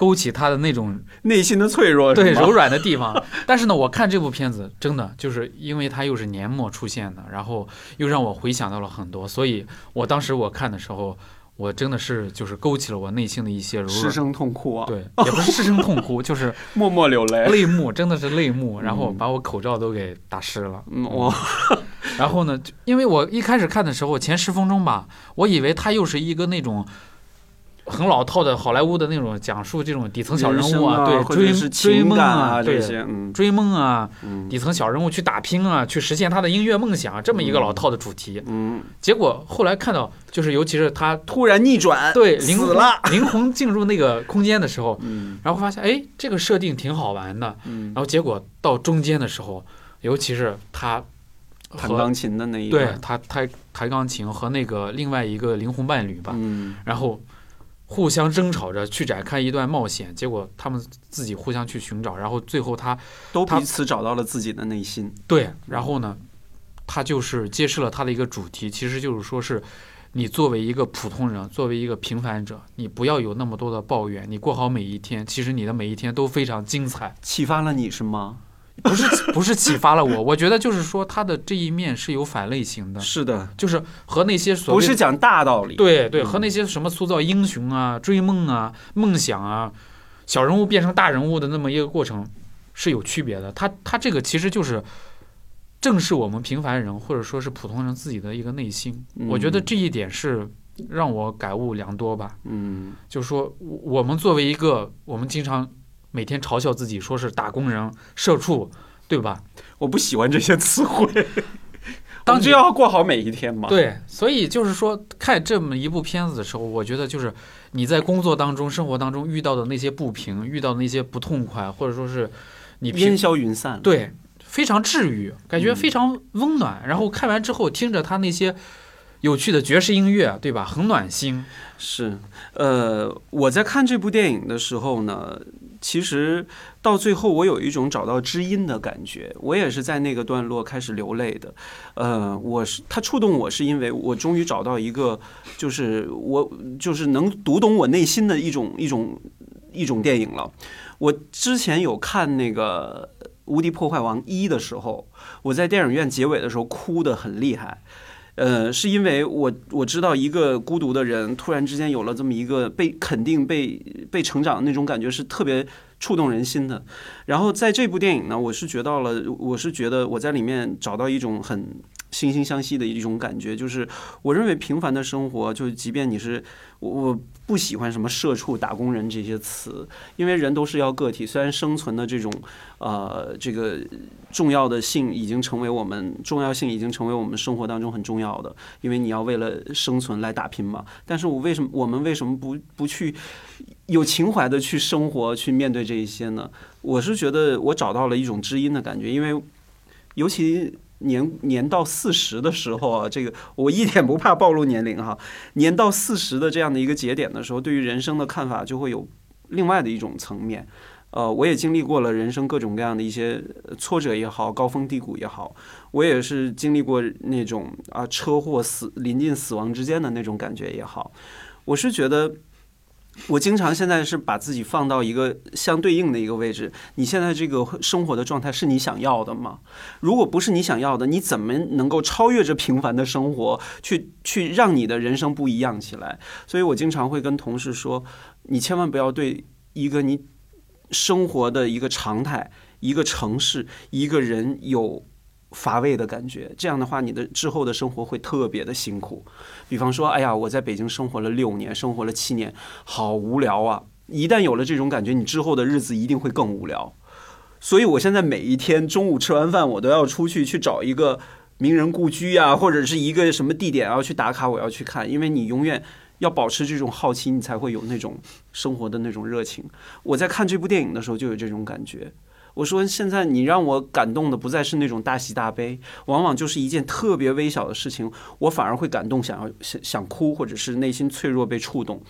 S2: 勾起他的那种
S1: 内心的脆弱，
S2: 对柔软的地方。(laughs) 但是呢，我看这部片子真的就是因为它又是年末出现的，然后又让我回想到了很多，所以我当时我看的时候，我真的是就是勾起了我内心的一些柔软。
S1: 失声痛哭啊，
S2: 对，也不是失声痛哭，(laughs) 就是
S1: 默默流泪。
S2: 泪目，真的是泪目，然后把我口罩都给打湿了。(laughs) 然后呢，就因为我一开始看的时候，前十分钟吧，我以为它又是一个那种很老套的好莱坞的那种讲述这种底层小人物
S1: 啊，
S2: 对追追梦
S1: 啊
S2: 对
S1: 这些，嗯
S2: 追梦啊，
S1: 嗯
S2: 底层小人物去打拼啊，去实现他的音乐梦想，这么一个老套的主题。
S1: 嗯，
S2: 结果后来看到，就是尤其是他
S1: 突然逆转，
S2: 对灵魂
S1: 死了，
S2: 灵魂进入那个空间的时候，
S1: 嗯
S2: 然后发现哎，这个设定挺好玩的。
S1: 嗯
S2: 然，后结果到中间的时候，尤其是他
S1: 弹钢琴的那一
S2: 对
S1: 他，
S2: 他弹弹钢琴和那个另外一个灵魂伴侣吧，
S1: 嗯
S2: 然后互相争吵着去展开一段冒险，结果他们自己互相去寻找，然后最后他他
S1: 都彼此找到了自己的内心，
S2: 对，然后呢，他就是揭示了他的一个主题，其实就是说是。你作为一个普通人，作为一个平凡者，你不要有那么多的抱怨，你过好每一天。其实你的每一天都非常精彩，
S1: 启发了你是吗？
S2: 不是不是启发了我，我觉得就是说他的这一面是有反类型的，
S1: 是的，
S2: 就是和那些所谓
S1: 不是讲大道理，
S2: 对对，
S1: 嗯
S2: 和那些什么塑造英雄啊、追梦啊、梦想啊，
S3: 小人物变成大人物的那么一个过程是有区别的。他他这个其实就是正是我们平凡人或者说是普通人自己的一个内心。我觉得这一点是让我感悟良多吧。
S1: 嗯
S3: 就是说，我我们作为一个我们经常每天嘲笑自己说是打工人、社畜，对吧？
S1: 我不喜欢这些词汇。(laughs)
S3: 当
S1: 就要过好每一天嘛。，
S3: 对，所以就是说，看这么一部片子的时候，我觉得就是你在工作当中、生活当中遇到的那些不平、遇到的那些不痛快，或者说是你
S1: 烟消云散。，
S3: 对非常治愈，感觉
S1: 嗯
S3: 非常温暖。然后看完之后，听着他那些有趣的爵士音乐，对吧？很暖心。
S1: 是，呃，我在看这部电影的时候呢，其实到最后我有一种找到知音的感觉，我也是在那个段落开始流泪的。呃，我是他触动我是因为我终于找到一个，就是我就是能读懂我内心的一种一种一种电影了。我之前有看那个《无敌破坏王一》的时候，我在电影院结尾的时候哭得很厉害。呃，是因为我我知道一个孤独的人突然之间有了这么一个被肯定、被被成长那种感觉，是特别触动人心的。然后在这部电影呢，我是觉到了，我是觉得我在里面找到一种很惺惺相惜的一种感觉，就是我认为平凡的生活，就即便你是我我不喜欢什么社畜、打工人这些词，因为人都是要个体，虽然生存的这种呃这个重要的性已经成为我们重要性已经成为我们生活当中很重要的，因为你要为了生存来打拼嘛。但是我为什么我们为什么不不去有情怀的去生活，去面对这一些呢？我是觉得我找到了一种知音的感觉，因为尤其年年到四十的时候啊，这个我一点不怕暴露年龄哈。(laughs) 年到四十的这样的一个节点的时候，对于人生的看法就会有另外的一种层面。呃，我也经历过了人生各种各样的一些挫折也好，高峰低谷也好，我也是经历过那种啊车祸死临近死亡之间的那种感觉也好。我是觉得，我经常现在是把自己放到一个相对应的一个位置。你现在这个生活的状态是你想要的吗？如果不是你想要的，你怎么能够超越这平凡的生活，去去让你的人生不一样起来？所以我经常会跟同事说，你千万不要对一个你生活的一个常态、一个城市、一个人有乏味的感觉。这样的话，你的之后的生活会特别的辛苦。比方说，哎呀，我在北京生活了六年，生活了七年，好无聊啊！一旦有了这种感觉，你之后的日子一定会更无聊。所以我现在每一天中午吃完饭，我都要出去去找一个名人故居呀、或者是一个什么地点要去打卡，我要去看，因为你永远要保持这种好奇，你才会有那种生活的那种热情。我在看这部电影的时候就有这种感觉。我说，现在你让我感动的不再是那种大喜大悲，往往就是一件特别微小的事情，我反而会感动，想要想想哭，或者是内心脆弱被触动。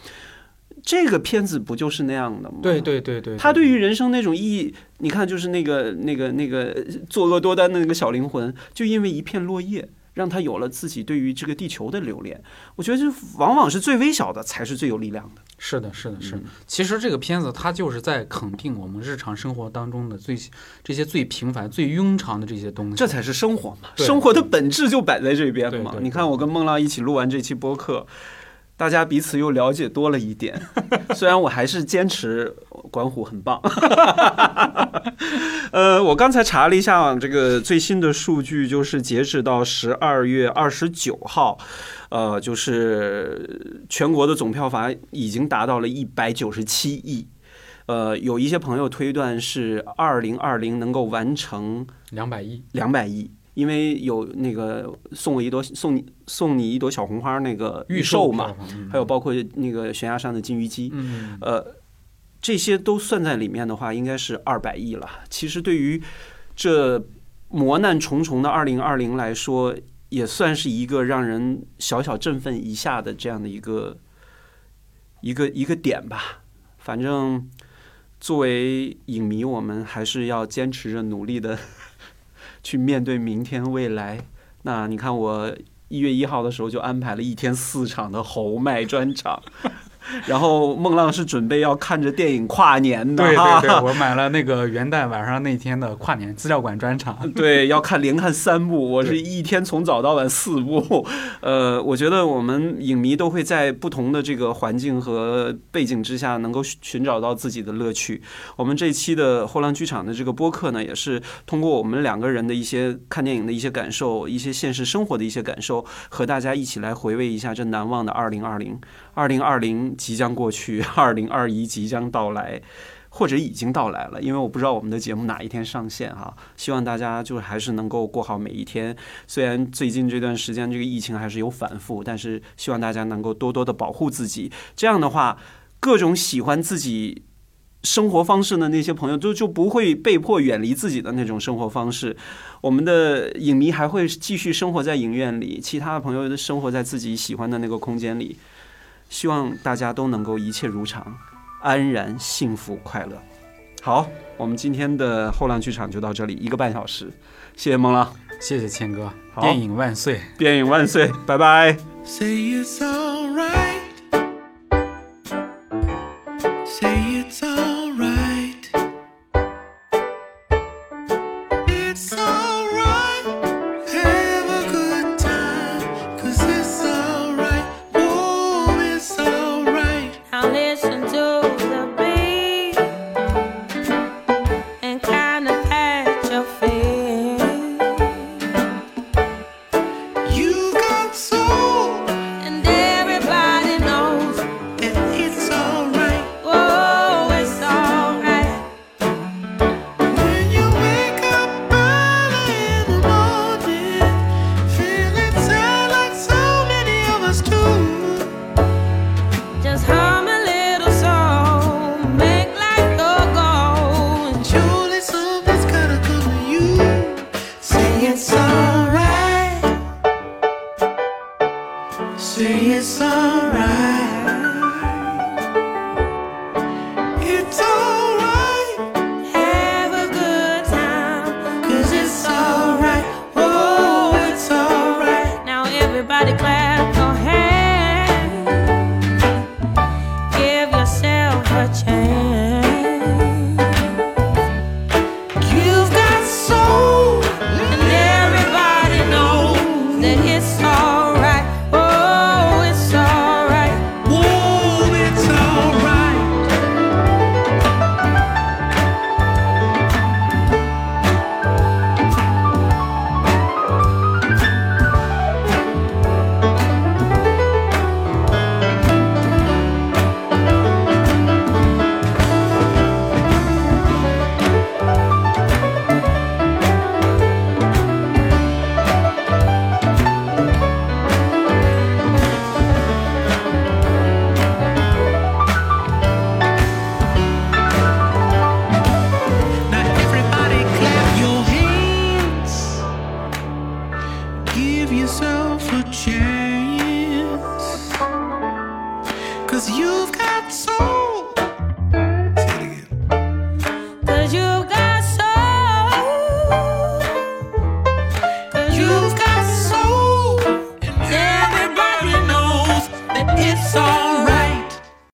S1: 这个片子不就是那样的吗？
S3: 对对对对，
S1: 他对于人生那种意义，你看，就是那个那个那个作恶多端的那个小灵魂，就因为一片落叶，让他有了自己对于这个地球的留恋。我觉得，这往往是最微小的，才是最有力量的。
S3: 是的，是的，是的
S1: 嗯。
S3: 其实这个片子它就是在肯定我们日常生活当中的最这些最平凡、最庸常的这些东西。
S1: 这才是生活嘛，生活的本质就摆在这边嘛。你看，我跟孟浪一起录完这期播客，大家彼此又了解多了一点。(laughs) 虽然我还是坚持管虎很棒。(laughs) 呃，我刚才查了一下这个最新的数据，就是截止到十二月二十九号，呃，就是全国的总票房已经达到了一百九十七亿。呃，有一些朋友推断是二零二零能够完成
S3: 两百亿，
S1: 两百亿，因为有那个送我一朵送你送你一朵小红花那个预售嘛，还有包括那个悬崖上的金鱼姬，
S3: 嗯，
S1: 呃，这些都算在里面的话，应该是二百亿了。其实对于这磨难重重的二零二零来说，也算是一个让人小小振奋一下的这样的一个一个一个点吧。反正作为影迷，我们还是要坚持着努力的去面对明天未来。那你看，我一月一号的时候就安排了一天四场的侯麦专场。然后孟浪是准备要看着电影跨年的，
S3: 对对对，我买了那个元旦晚上那天的跨年资料馆专场，
S1: 对，要看连看三部，我是一天从早到晚四部。呃，我觉得我们影迷都会在不同的这个环境和背景之下，能够寻找到自己的乐趣。我们这期的后浪剧场的这个播客呢，也是通过我们两个人的一些看电影的一些感受，一些现实生活的一些感受，和大家一起来回味一下这难忘的二零二零。二零二零即将过去，(laughs) 二零二一即将到来，或者已经到来了。因为我不知道我们的节目哪一天上线哈。希望大家就还是能够过好每一天。虽然最近这段时间这个疫情还是有反复，但是希望大家能够多多的保护自己。这样的话，各种喜欢自己生活方式的那些朋友，就就不会被迫远离自己的那种生活方式。我们的影迷还会继续生活在影院里，其他的朋友都生活在自己喜欢的那个空间里。希望大家都能够一切如常，安然、幸福、快乐。好，我们今天的后浪剧场就到这里，一个半小时。谢谢孟浪，
S3: 谢谢谦哥，
S1: 好
S3: 电影万岁！
S1: 电影万岁，拜拜。
S4: Say